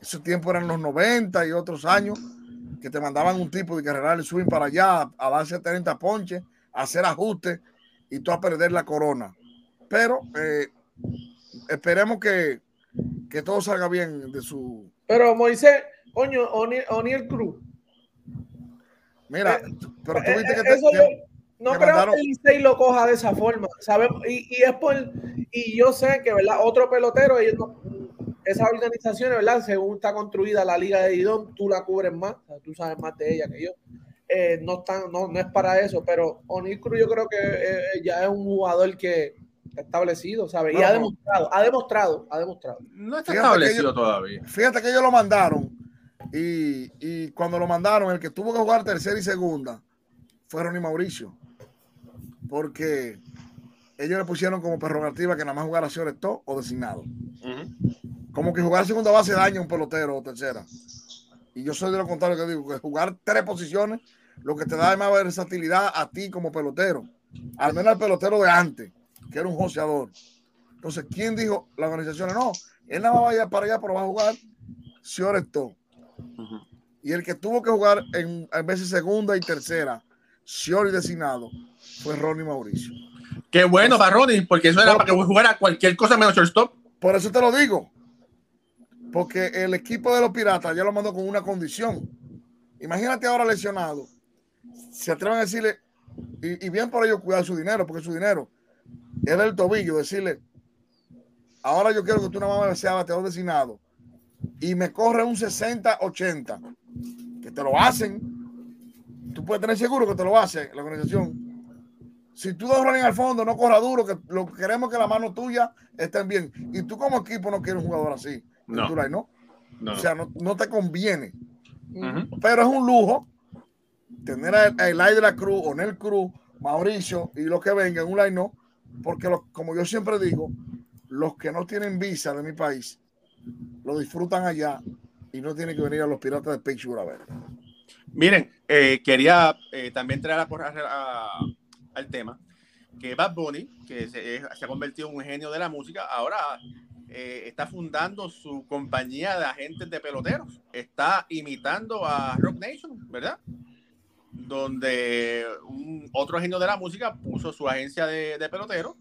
Ese tiempo eran los 90 y otros años que te mandaban un tipo de carrera le suben para allá a darse 30 ponches hacer ajustes y tú a perder la corona. Pero eh, esperemos que, que, todo salga bien de su. Pero Moisés, coño, O'Neill Cruz. Mira, eh, pero tú viste que, te, no creo que el Licey lo coja de esa forma, ¿sabes? Y, y, es por, y yo sé que, ¿verdad? Otro pelotero, ellos no, esas organizaciones, ¿verdad? Según está construida la Liga de Idón, tú la cubres más, tú sabes más de ella que yo. Eh, no, están, no, no, es para eso, pero O'Neill Cruz yo creo que eh, ya es un jugador que está establecido, ¿sabes? Y ha demostrado, ha demostrado, ha demostrado. No está establecido todavía. Fíjate que ellos lo mandaron y, y, cuando lo mandaron, el que tuvo que jugar tercera y segunda fue Ronnie Mauricio, porque ellos le pusieron como prerrogativa que nada más jugara top o designado. Como que jugar segunda base daña un pelotero o tercera. Y yo soy de lo contrario que digo, que jugar tres posiciones lo que te da más versatilidad a ti como pelotero. Al menos al pelotero de antes, que era un joseador. Entonces, ¿quién dijo? La organización, no, él nada más va a ir para allá, pero va a jugar si uh Y el que tuvo que jugar en, en veces segunda y tercera, Siori designado, fue Ronnie Mauricio. Qué bueno para Ronnie, porque eso era para que jugara cualquier cosa menos shortstop. Por eso te lo digo. Porque el equipo de los piratas ya lo mandó con una condición. Imagínate ahora lesionado. Se atreven a decirle, y, bien por ello cuidar su dinero, porque su dinero es del tobillo, decirle, ahora yo quiero que tú una me sea bateador designado y me corre un 60-80, que te lo hacen, tú puedes tener seguro que te lo hace la organización. Si tú dos running al fondo, no corra duro, que lo que queremos que la mano tuya estén bien. Y tú como equipo no quieres un jugador así. No. ¿no? O sea, no, te conviene. Pero es un lujo tener a, Eli de la Cruz, Onel Cruz, Mauricio y los que vengan, un line no, porque como yo siempre digo, los que no tienen visa de mi país lo disfrutan allá y no tienen que venir a los piratas de Pittsburgh a ver. Miren, eh, quería eh, también traer al tema que Bad Bunny, que se, ha convertido en un genio de la música, ahora eh, está fundando su compañía de agentes de peloteros. Está imitando a Rock Nation, ¿verdad? Donde otro genio de la música puso su agencia de, de peloteros.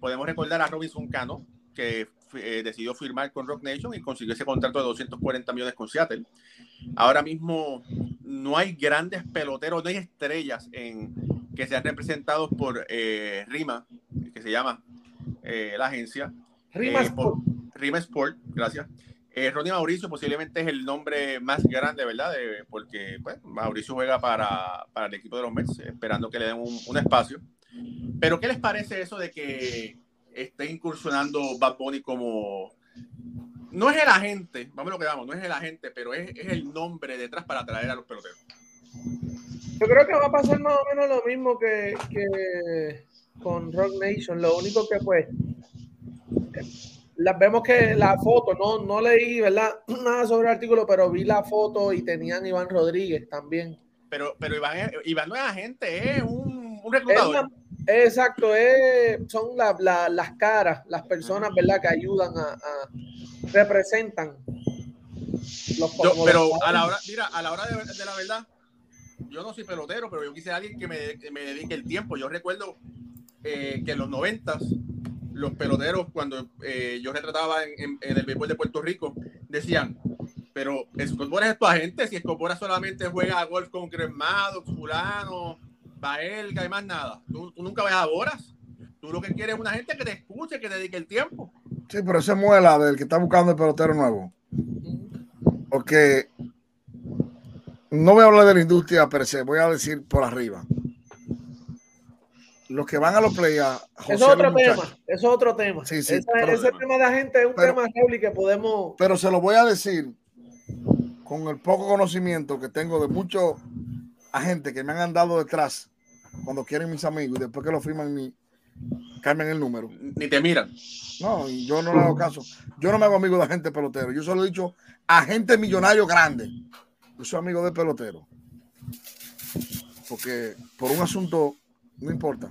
podemos recordar a Robinson Cano, que eh, decidió firmar con Rock Nation y consiguió ese contrato de 240 millones con Seattle. Ahora mismo no hay grandes peloteros, no hay estrellas en, que sean representados por eh, Rima, que se llama eh, la agencia. Rima Sport. Rima Sport, gracias. Ronnie Mauricio posiblemente es el nombre más grande, ¿verdad? porque pues, Mauricio juega para, para, el equipo de los Mets, esperando que le den un, un espacio. Pero, ¿qué les parece eso de que esté incursionando Bad Bunny como no es el agente, vamos lo que vamos, no es el agente, pero es, es, el nombre detrás para atraer a los peloteros. Yo creo que va a pasar más o menos lo mismo que, que con Rock Nation. Lo único que pues las vemos que la foto, no, no leí, ¿verdad? *clears throat* Nada sobre el artículo, pero vi la foto y tenían Iván Rodríguez también. Pero, pero Iván, Iván no es agente, es un, un reclutador. Exacto, son las caras, las personas, ¿verdad? Que ayudan a, representan los Pero a la hora, mira, a la hora de, la verdad, yo no soy pelotero, pero yo quise alguien que me, me dedique el tiempo. Yo recuerdo eh, que en los noventas, los peloteros, cuando eh, yo retrataba en, el béisbol de Puerto Rico, decían, pero Escobora es tu agente, si Escobora solamente juega a golf con Cremado, fulano, Baelga y más nada. Tú, nunca ves a Boras. Tú lo que quieres es una gente que te escuche, que te dedique el tiempo. Sí, pero ese muela del que está buscando el pelotero nuevo. Porque no voy a hablar de la industria per se, voy a decir por arriba. Los que van a los play Eso es otro tema. Eso es otro tema. Sí, sí, ese tema de la gente es un tema que podemos. Pero se lo voy a decir con el poco conocimiento que tengo de muchos agentes que me han andado detrás cuando quieren mis amigos y después que lo firman ni cambian el número. Ni te miran. No, yo no le hago caso. Yo no me hago amigo de agente pelotero. Yo solo he dicho agente millonario grande. Yo soy amigo de pelotero. Porque por un asunto, no importa.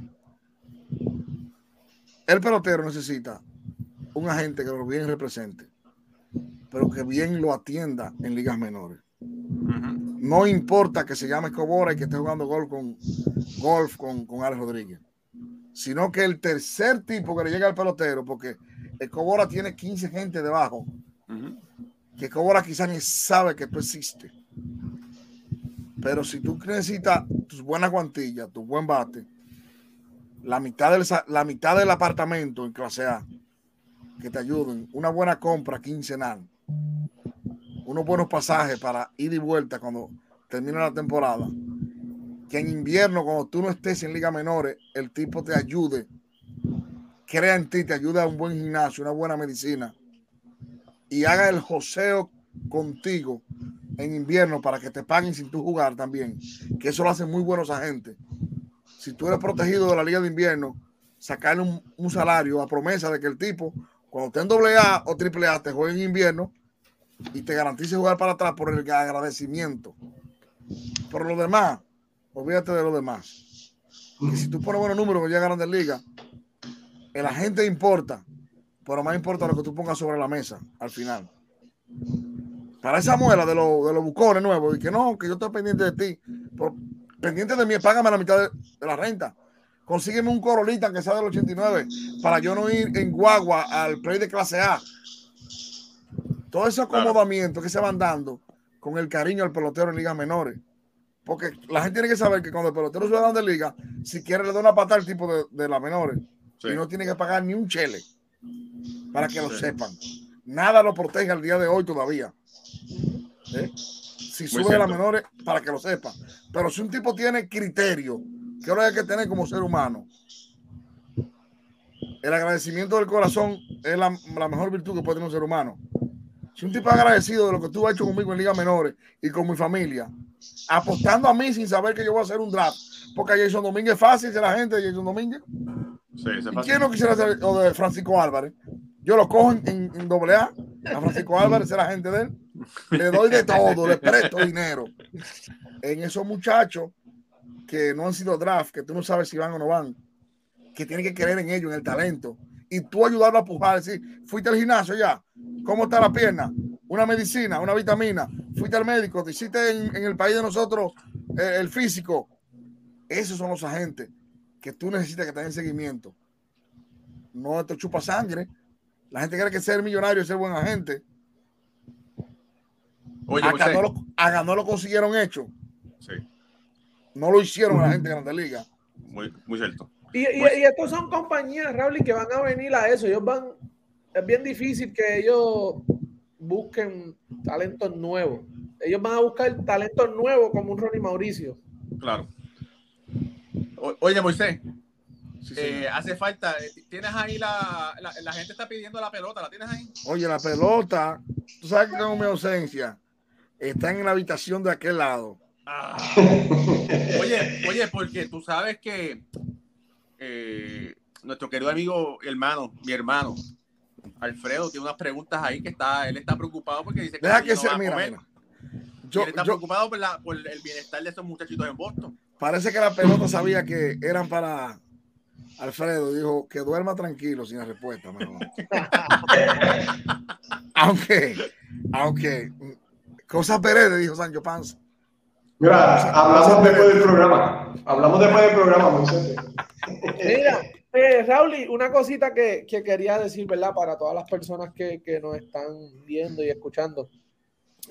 El pelotero necesita un agente que lo bien represente, pero que bien lo atienda en ligas menores. No importa que se llame Cobora y que esté jugando golf con, golf con, con Alex Rodríguez, sino que el tercer tipo que le llega al pelotero, porque el Cobora tiene 15 gente debajo, que Cobora quizás ni sabe que tú existes. Pero si tú necesitas tus buenas guantillas, tu buen bate, la mitad, del, la mitad del apartamento en clase A, que te ayuden, una buena compra quincenal, unos buenos pasajes para ir y vuelta cuando termina la temporada. Que en invierno, cuando tú no estés en liga menores, el tipo te ayude, crea en ti, te ayude a un buen gimnasio, una buena medicina y haga el joseo contigo en invierno para que te paguen sin tú jugar también. Que eso lo hacen muy buenos agentes. Si tú eres protegido de la liga de invierno, sacarle un, un salario a promesa de que el tipo, cuando esté en doble A o triple A, te juegue en invierno y te garantice jugar para atrás por el agradecimiento. Por lo demás, olvídate de lo demás. Y si tú pones buenos números que ya Grandes Liga, el agente importa, pero más importa lo que tú pongas sobre la mesa al final. Para esa muela de, de los bucones nuevos, y que no, que yo estoy pendiente de ti, pendiente de mí, págame la mitad de, de la renta. Consígueme un Corolita que sea del 89 para yo no ir en guagua al play de clase A Todo ese acomodamiento que se van dando con el cariño al pelotero en ligas menores. Porque la gente tiene que saber que cuando el pelotero sube a de liga, si quiere le da una patada al tipo de, de las menores. Y no tiene que pagar ni un chele. Para que lo sepan. Nada lo protege al día de hoy todavía. ¿Eh? Si sube a las menores, para que lo sepan. Pero si un tipo tiene criterio, que lo hay que tener como ser humano, el agradecimiento del corazón es la, la mejor virtud que puede tener un ser humano. Si un tipo agradecido de lo que tú has hecho conmigo en ligas menores y con mi familia, apostando a mí sin saber que yo voy a hacer un draft, porque Jason Domínguez es fácil ser la gente de Jason Domínguez. Sí, ¿Y quién no quisiera ser lo de Francisco Álvarez? Yo lo cojo en, doble A, a Francisco Álvarez, ser la gente de él. Le doy de todo, le presto dinero. En esos muchachos que no han sido draft, que tú no sabes si van o no van, que tienen que creer en ellos, en el talento, y tú ayudarlo a pujar, decir, fuiste al gimnasio ya, ¿cómo está la pierna? Una medicina, una vitamina, fuiste al médico, te hiciste en, el país de nosotros eh, el físico. Esos son los agentes que tú necesitas que te den seguimiento. No te chupa sangre. La gente cree que ser millonario es ser buen agente. Oye, acá, no lo, acá, no lo, consiguieron hecho. Sí. No lo hicieron la gente de Grande Liga. Muy, muy cierto. Y, pues y, estos son compañías, Raúl, que van a venir a eso. Ellos van, es bien difícil que ellos busquen talentos nuevos. Ellos van a buscar talentos nuevos como un Ronnie Mauricio. Claro. oye, Moisés, eh, hace falta. Eh, ¿Tienes ahí la, la, gente está pidiendo la pelota? ¿La tienes ahí? Oye, la pelota, tú sabes que con mi ausencia está en la habitación de aquel lado. Ah. oye, oye, porque tú sabes que eh, nuestro querido amigo, hermano, mi hermano, Alfredo, tiene unas preguntas ahí que está, él está preocupado porque dice que, Deja que se, mira, Yo, él está preocupado por, la, por, el bienestar de esos muchachitos en Boston. Parece que la pelota sabía que eran para Alfredo. Dijo que duerma tranquilo sin la respuesta. *laughs* aunque, aunque, cosa Pérez, dijo Sancho Panza. Mira, hablamos después del programa. Hablamos después del programa, muy Mira, eh, Raúl, una cosita que, que, quería decir, ¿verdad? Para todas las personas que, que nos están viendo y escuchando.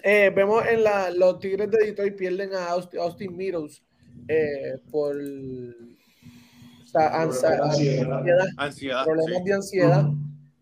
Eh, vemos en la, los Tigres de Detroit pierden a Austin, Austin Meadows eh, por o sea, ansiedad, ansiedad, problemas de ansiedad,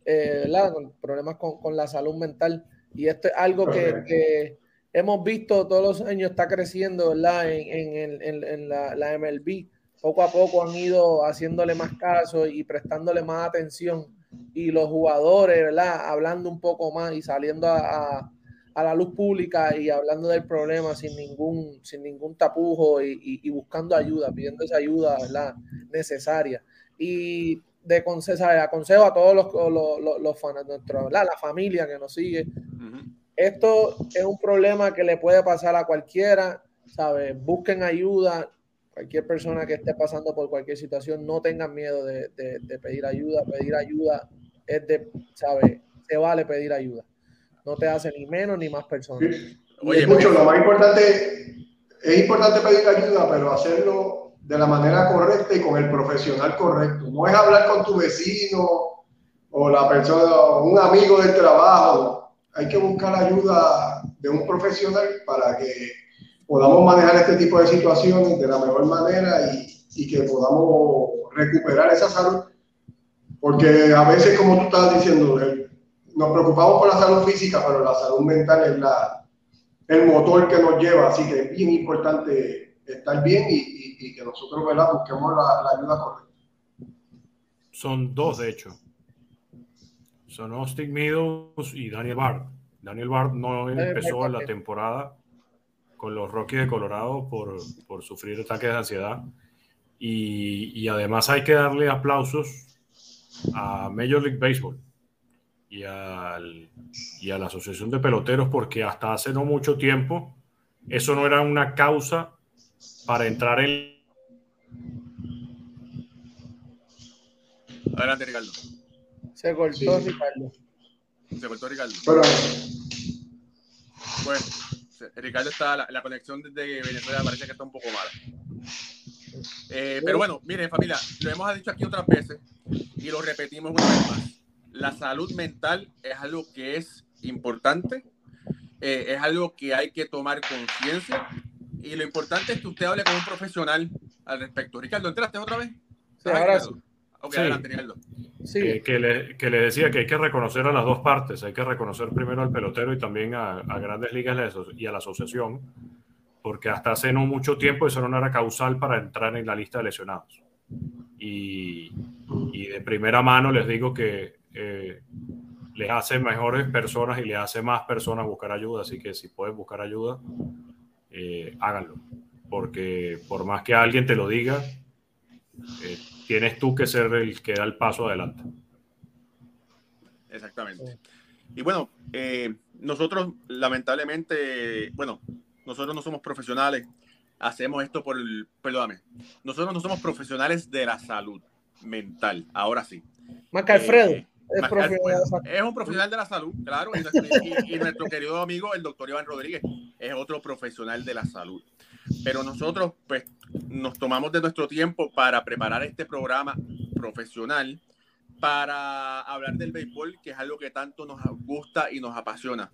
eh, problemas con, con, la salud mental. Y esto es algo que, que, hemos visto todos los años, está creciendo ¿verdad? En, en, en, en la, la MLB poco a poco han ido haciéndole más caso y prestándole más atención y los jugadores, ¿verdad? Hablando un poco más y saliendo a, a, la luz pública y hablando del problema sin ningún, sin ningún tapujo y, y, buscando ayuda, pidiendo esa ayuda, ¿verdad? Necesaria. Y de consejo, aconsejo a todos los, los, los, fans, nuestro, ¿verdad? la familia que nos sigue. Esto es un problema que le puede pasar a cualquiera, ¿sabes? Busquen ayuda, cualquier persona que esté pasando por cualquier situación, no tengan miedo de, pedir ayuda. Pedir ayuda es de, ¿sabes? Se vale pedir ayuda. No te hace ni menos ni más personas. Oye, mucho, lo más importante, es importante pedir ayuda, pero hacerlo de la manera correcta y con el profesional correcto. No es hablar con tu vecino o la persona, un amigo del trabajo. Hay que buscar ayuda de un profesional para que podamos manejar este tipo de situaciones de la mejor manera y, y que podamos recuperar esa salud. Porque a veces, como tú estabas diciendo, nos preocupamos por la salud física, pero la salud mental es la, el motor que nos lleva. Así que es bien importante estar bien y, y, que nosotros ¿verdad? busquemos la, la, ayuda correcta. Son dos, de hecho. Son Austin Meadows y Daniel Bard. Daniel Bard no empezó la temporada con los Rockies de Colorado por, por sufrir ataques de ansiedad. Y, y, además hay que darle aplausos a Major League Baseball y, al, y a la Asociación de Peloteros porque hasta hace no mucho tiempo eso no era una causa para entrar en... Adelante, Ricardo. Se cortó, Ricardo. Se cortó, Ricardo. Pero... Bueno. Ricardo está, la, conexión desde Venezuela parece que está un poco mala. Eh, pero bueno, miren familia, lo hemos dicho aquí otras veces y lo repetimos una vez más. la salud mental es algo que es importante, eh, es algo que hay que tomar conciencia y lo importante es que usted hable con un profesional al respecto. Ricardo, ¿entraste otra vez? Sí, ahora sí. Ok, adelante, Sí. Eh, que, le, que, le, decía que hay que reconocer a las dos partes. Hay que reconocer primero al pelotero y también a, a Grandes Ligas y a la asociación, porque hasta hace no mucho tiempo eso no era causal para entrar en la lista de lesionados. Y, y de primera mano les digo que eh, les hace mejores personas y les hace más personas buscar ayuda. Así que si pueden buscar ayuda, eh, háganlo. Porque por más que alguien te lo diga, eh, tienes tú que ser el que da el paso adelante. Exactamente. Y bueno, eh, nosotros lamentablemente, bueno, nosotros no somos profesionales, hacemos esto por el, perdóname, nosotros no somos profesionales de la salud mental, ahora sí. Alfredo. Eh, es, un profesional de la salud, claro, y, nuestro querido amigo, el doctor Iván Rodríguez, es otro profesional de la salud. Pero nosotros, pues, nos tomamos de nuestro tiempo para preparar este programa profesional para hablar del béisbol, que es algo que tanto nos gusta y nos apasiona.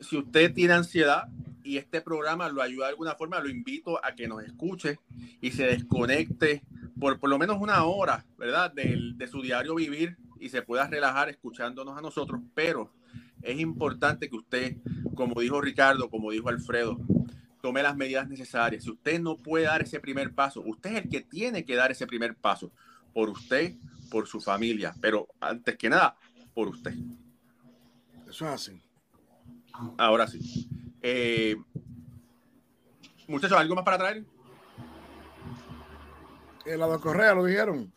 Si usted tiene ansiedad y este programa lo ayuda de alguna forma, lo invito a que nos escuche y se desconecte por por lo menos una hora, ¿verdad? De, de su diario vivir y se pueda relajar escuchándonos a nosotros, pero es importante que usted, como dijo Ricardo, como dijo Alfredo, tome las medidas necesarias. Si usted no puede dar ese primer paso, usted es el que tiene que dar ese primer paso por usted, por su familia, pero antes que nada, por usted. Eso es así. Ahora sí. Eh, muchachos, ¿algo más para traer? El lado Correa lo dijeron.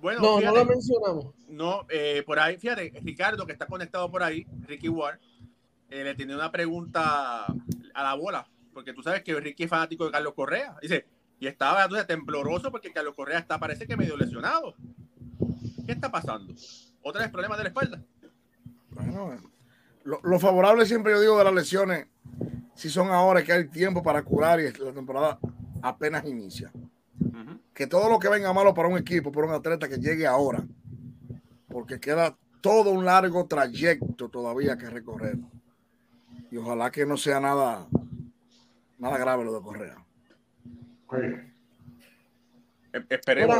Bueno, no, no lo mencionamos. No, eh, por ahí, fíjate, Ricardo, que está conectado por ahí, Ricky Ward, eh, le tiene una pregunta a la bola, porque tú sabes que Ricky es fanático de Carlos Correa. Dice, y estaba entonces tembloroso porque Carlos Correa está, parece que medio lesionado. ¿Qué está pasando? ¿Otra vez problemas de la espalda? Bueno, lo, favorable siempre yo digo de las lesiones, si son ahora que hay tiempo para curar y la temporada apenas inicia que todo lo que venga malo para un equipo, para un atleta que llegue ahora, porque queda todo un largo trayecto todavía que recorrer. Y ojalá que no sea nada, nada grave lo de Correa. Esperemos,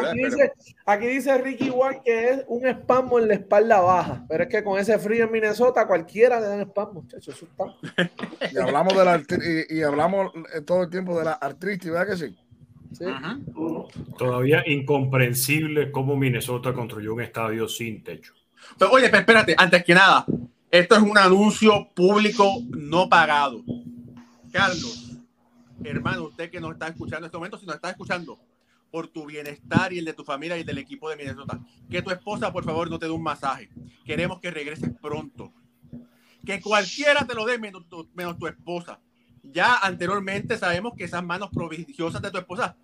aquí, dice, Ricky Ward que es un espasmo en la espalda baja, pero es que con ese frío en Minnesota cualquiera le dan espasmo, muchachos. y hablamos de la y, y, hablamos todo el tiempo de la artritis, ¿verdad que sí? Todavía incomprensible cómo Minnesota construyó un estadio sin techo. Pero, oye, espérate, antes que nada, esto es un anuncio público no pagado. Carlos, hermano, usted que nos está escuchando en este momento, si nos está escuchando, por tu bienestar y el de tu familia y del equipo de Minnesota, que tu esposa, por favor, no te dé un masaje. Queremos que regreses pronto. Que cualquiera te lo dé menos tu esposa ya anteriormente sabemos que esas manos prodigiosas de tu esposa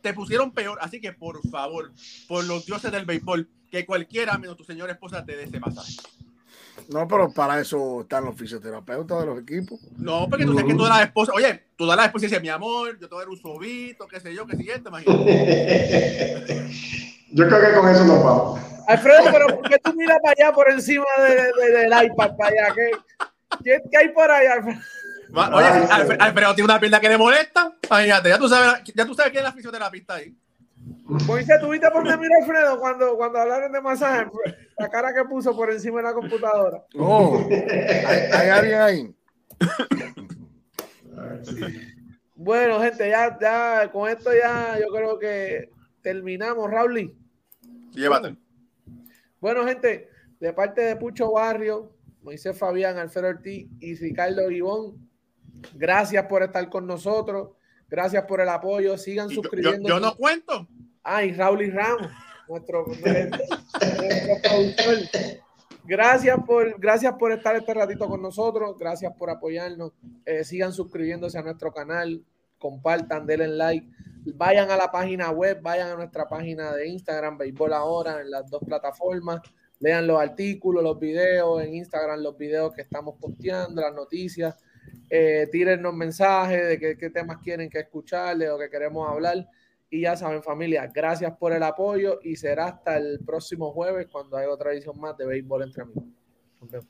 te pusieron peor. Así que por favor, por los dioses del béisbol, que cualquiera menos tu señora esposa te dé ese masaje. No, pero para eso están los fisioterapeutas de los equipos. No, porque tú sabes que todas las esposas, oye, todas las esposas dicen, mi amor, yo te voy a dar un sobito, qué sé yo, qué siguiente, imagínate. *laughs* yo creo que con eso nos vamos. Alfredo, pero ¿por qué tú miras para allá por encima del iPad para allá? ¿Qué, qué hay por ahí, Alfredo? Oye, Alfredo tiene una pierna que le molesta. Fíjate, ya tú sabes, ya tú sabes quién es la fisioterapista ahí. Moisés, ¿tuviste por qué mira Alfredo cuando, cuando hablaron de masaje? La cara que puso por encima de la computadora. Oh, hay, alguien ahí. Bueno, gente, ya, ya con esto ya yo creo que terminamos, Raúl. Llévate. Bueno, gente, de parte de Pucho Barrio, Moisés Fabián, Alfredo Ortiz y Ricardo Ivón, Gracias por estar con nosotros. Gracias por el apoyo. Sigan suscribiendo. Yo, no cuento. Ay, Raúl y Ramos, nuestro, *laughs* nuestro productor. Gracias por, gracias por estar este ratito con nosotros. Gracias por apoyarnos. Eh, sigan suscribiéndose a nuestro canal. Compartan, denle like. Vayan a la página web, vayan a nuestra página de Instagram, Béisbol Ahora, en las dos plataformas. Lean los artículos, los videos en Instagram, los videos que estamos posteando, las noticias eh, tírennos mensajes de qué, temas quieren que escucharle o que queremos hablar. Y ya saben, familia, gracias por el apoyo y será hasta el próximo jueves cuando hay otra edición más de Béisbol entre amigos. Okay.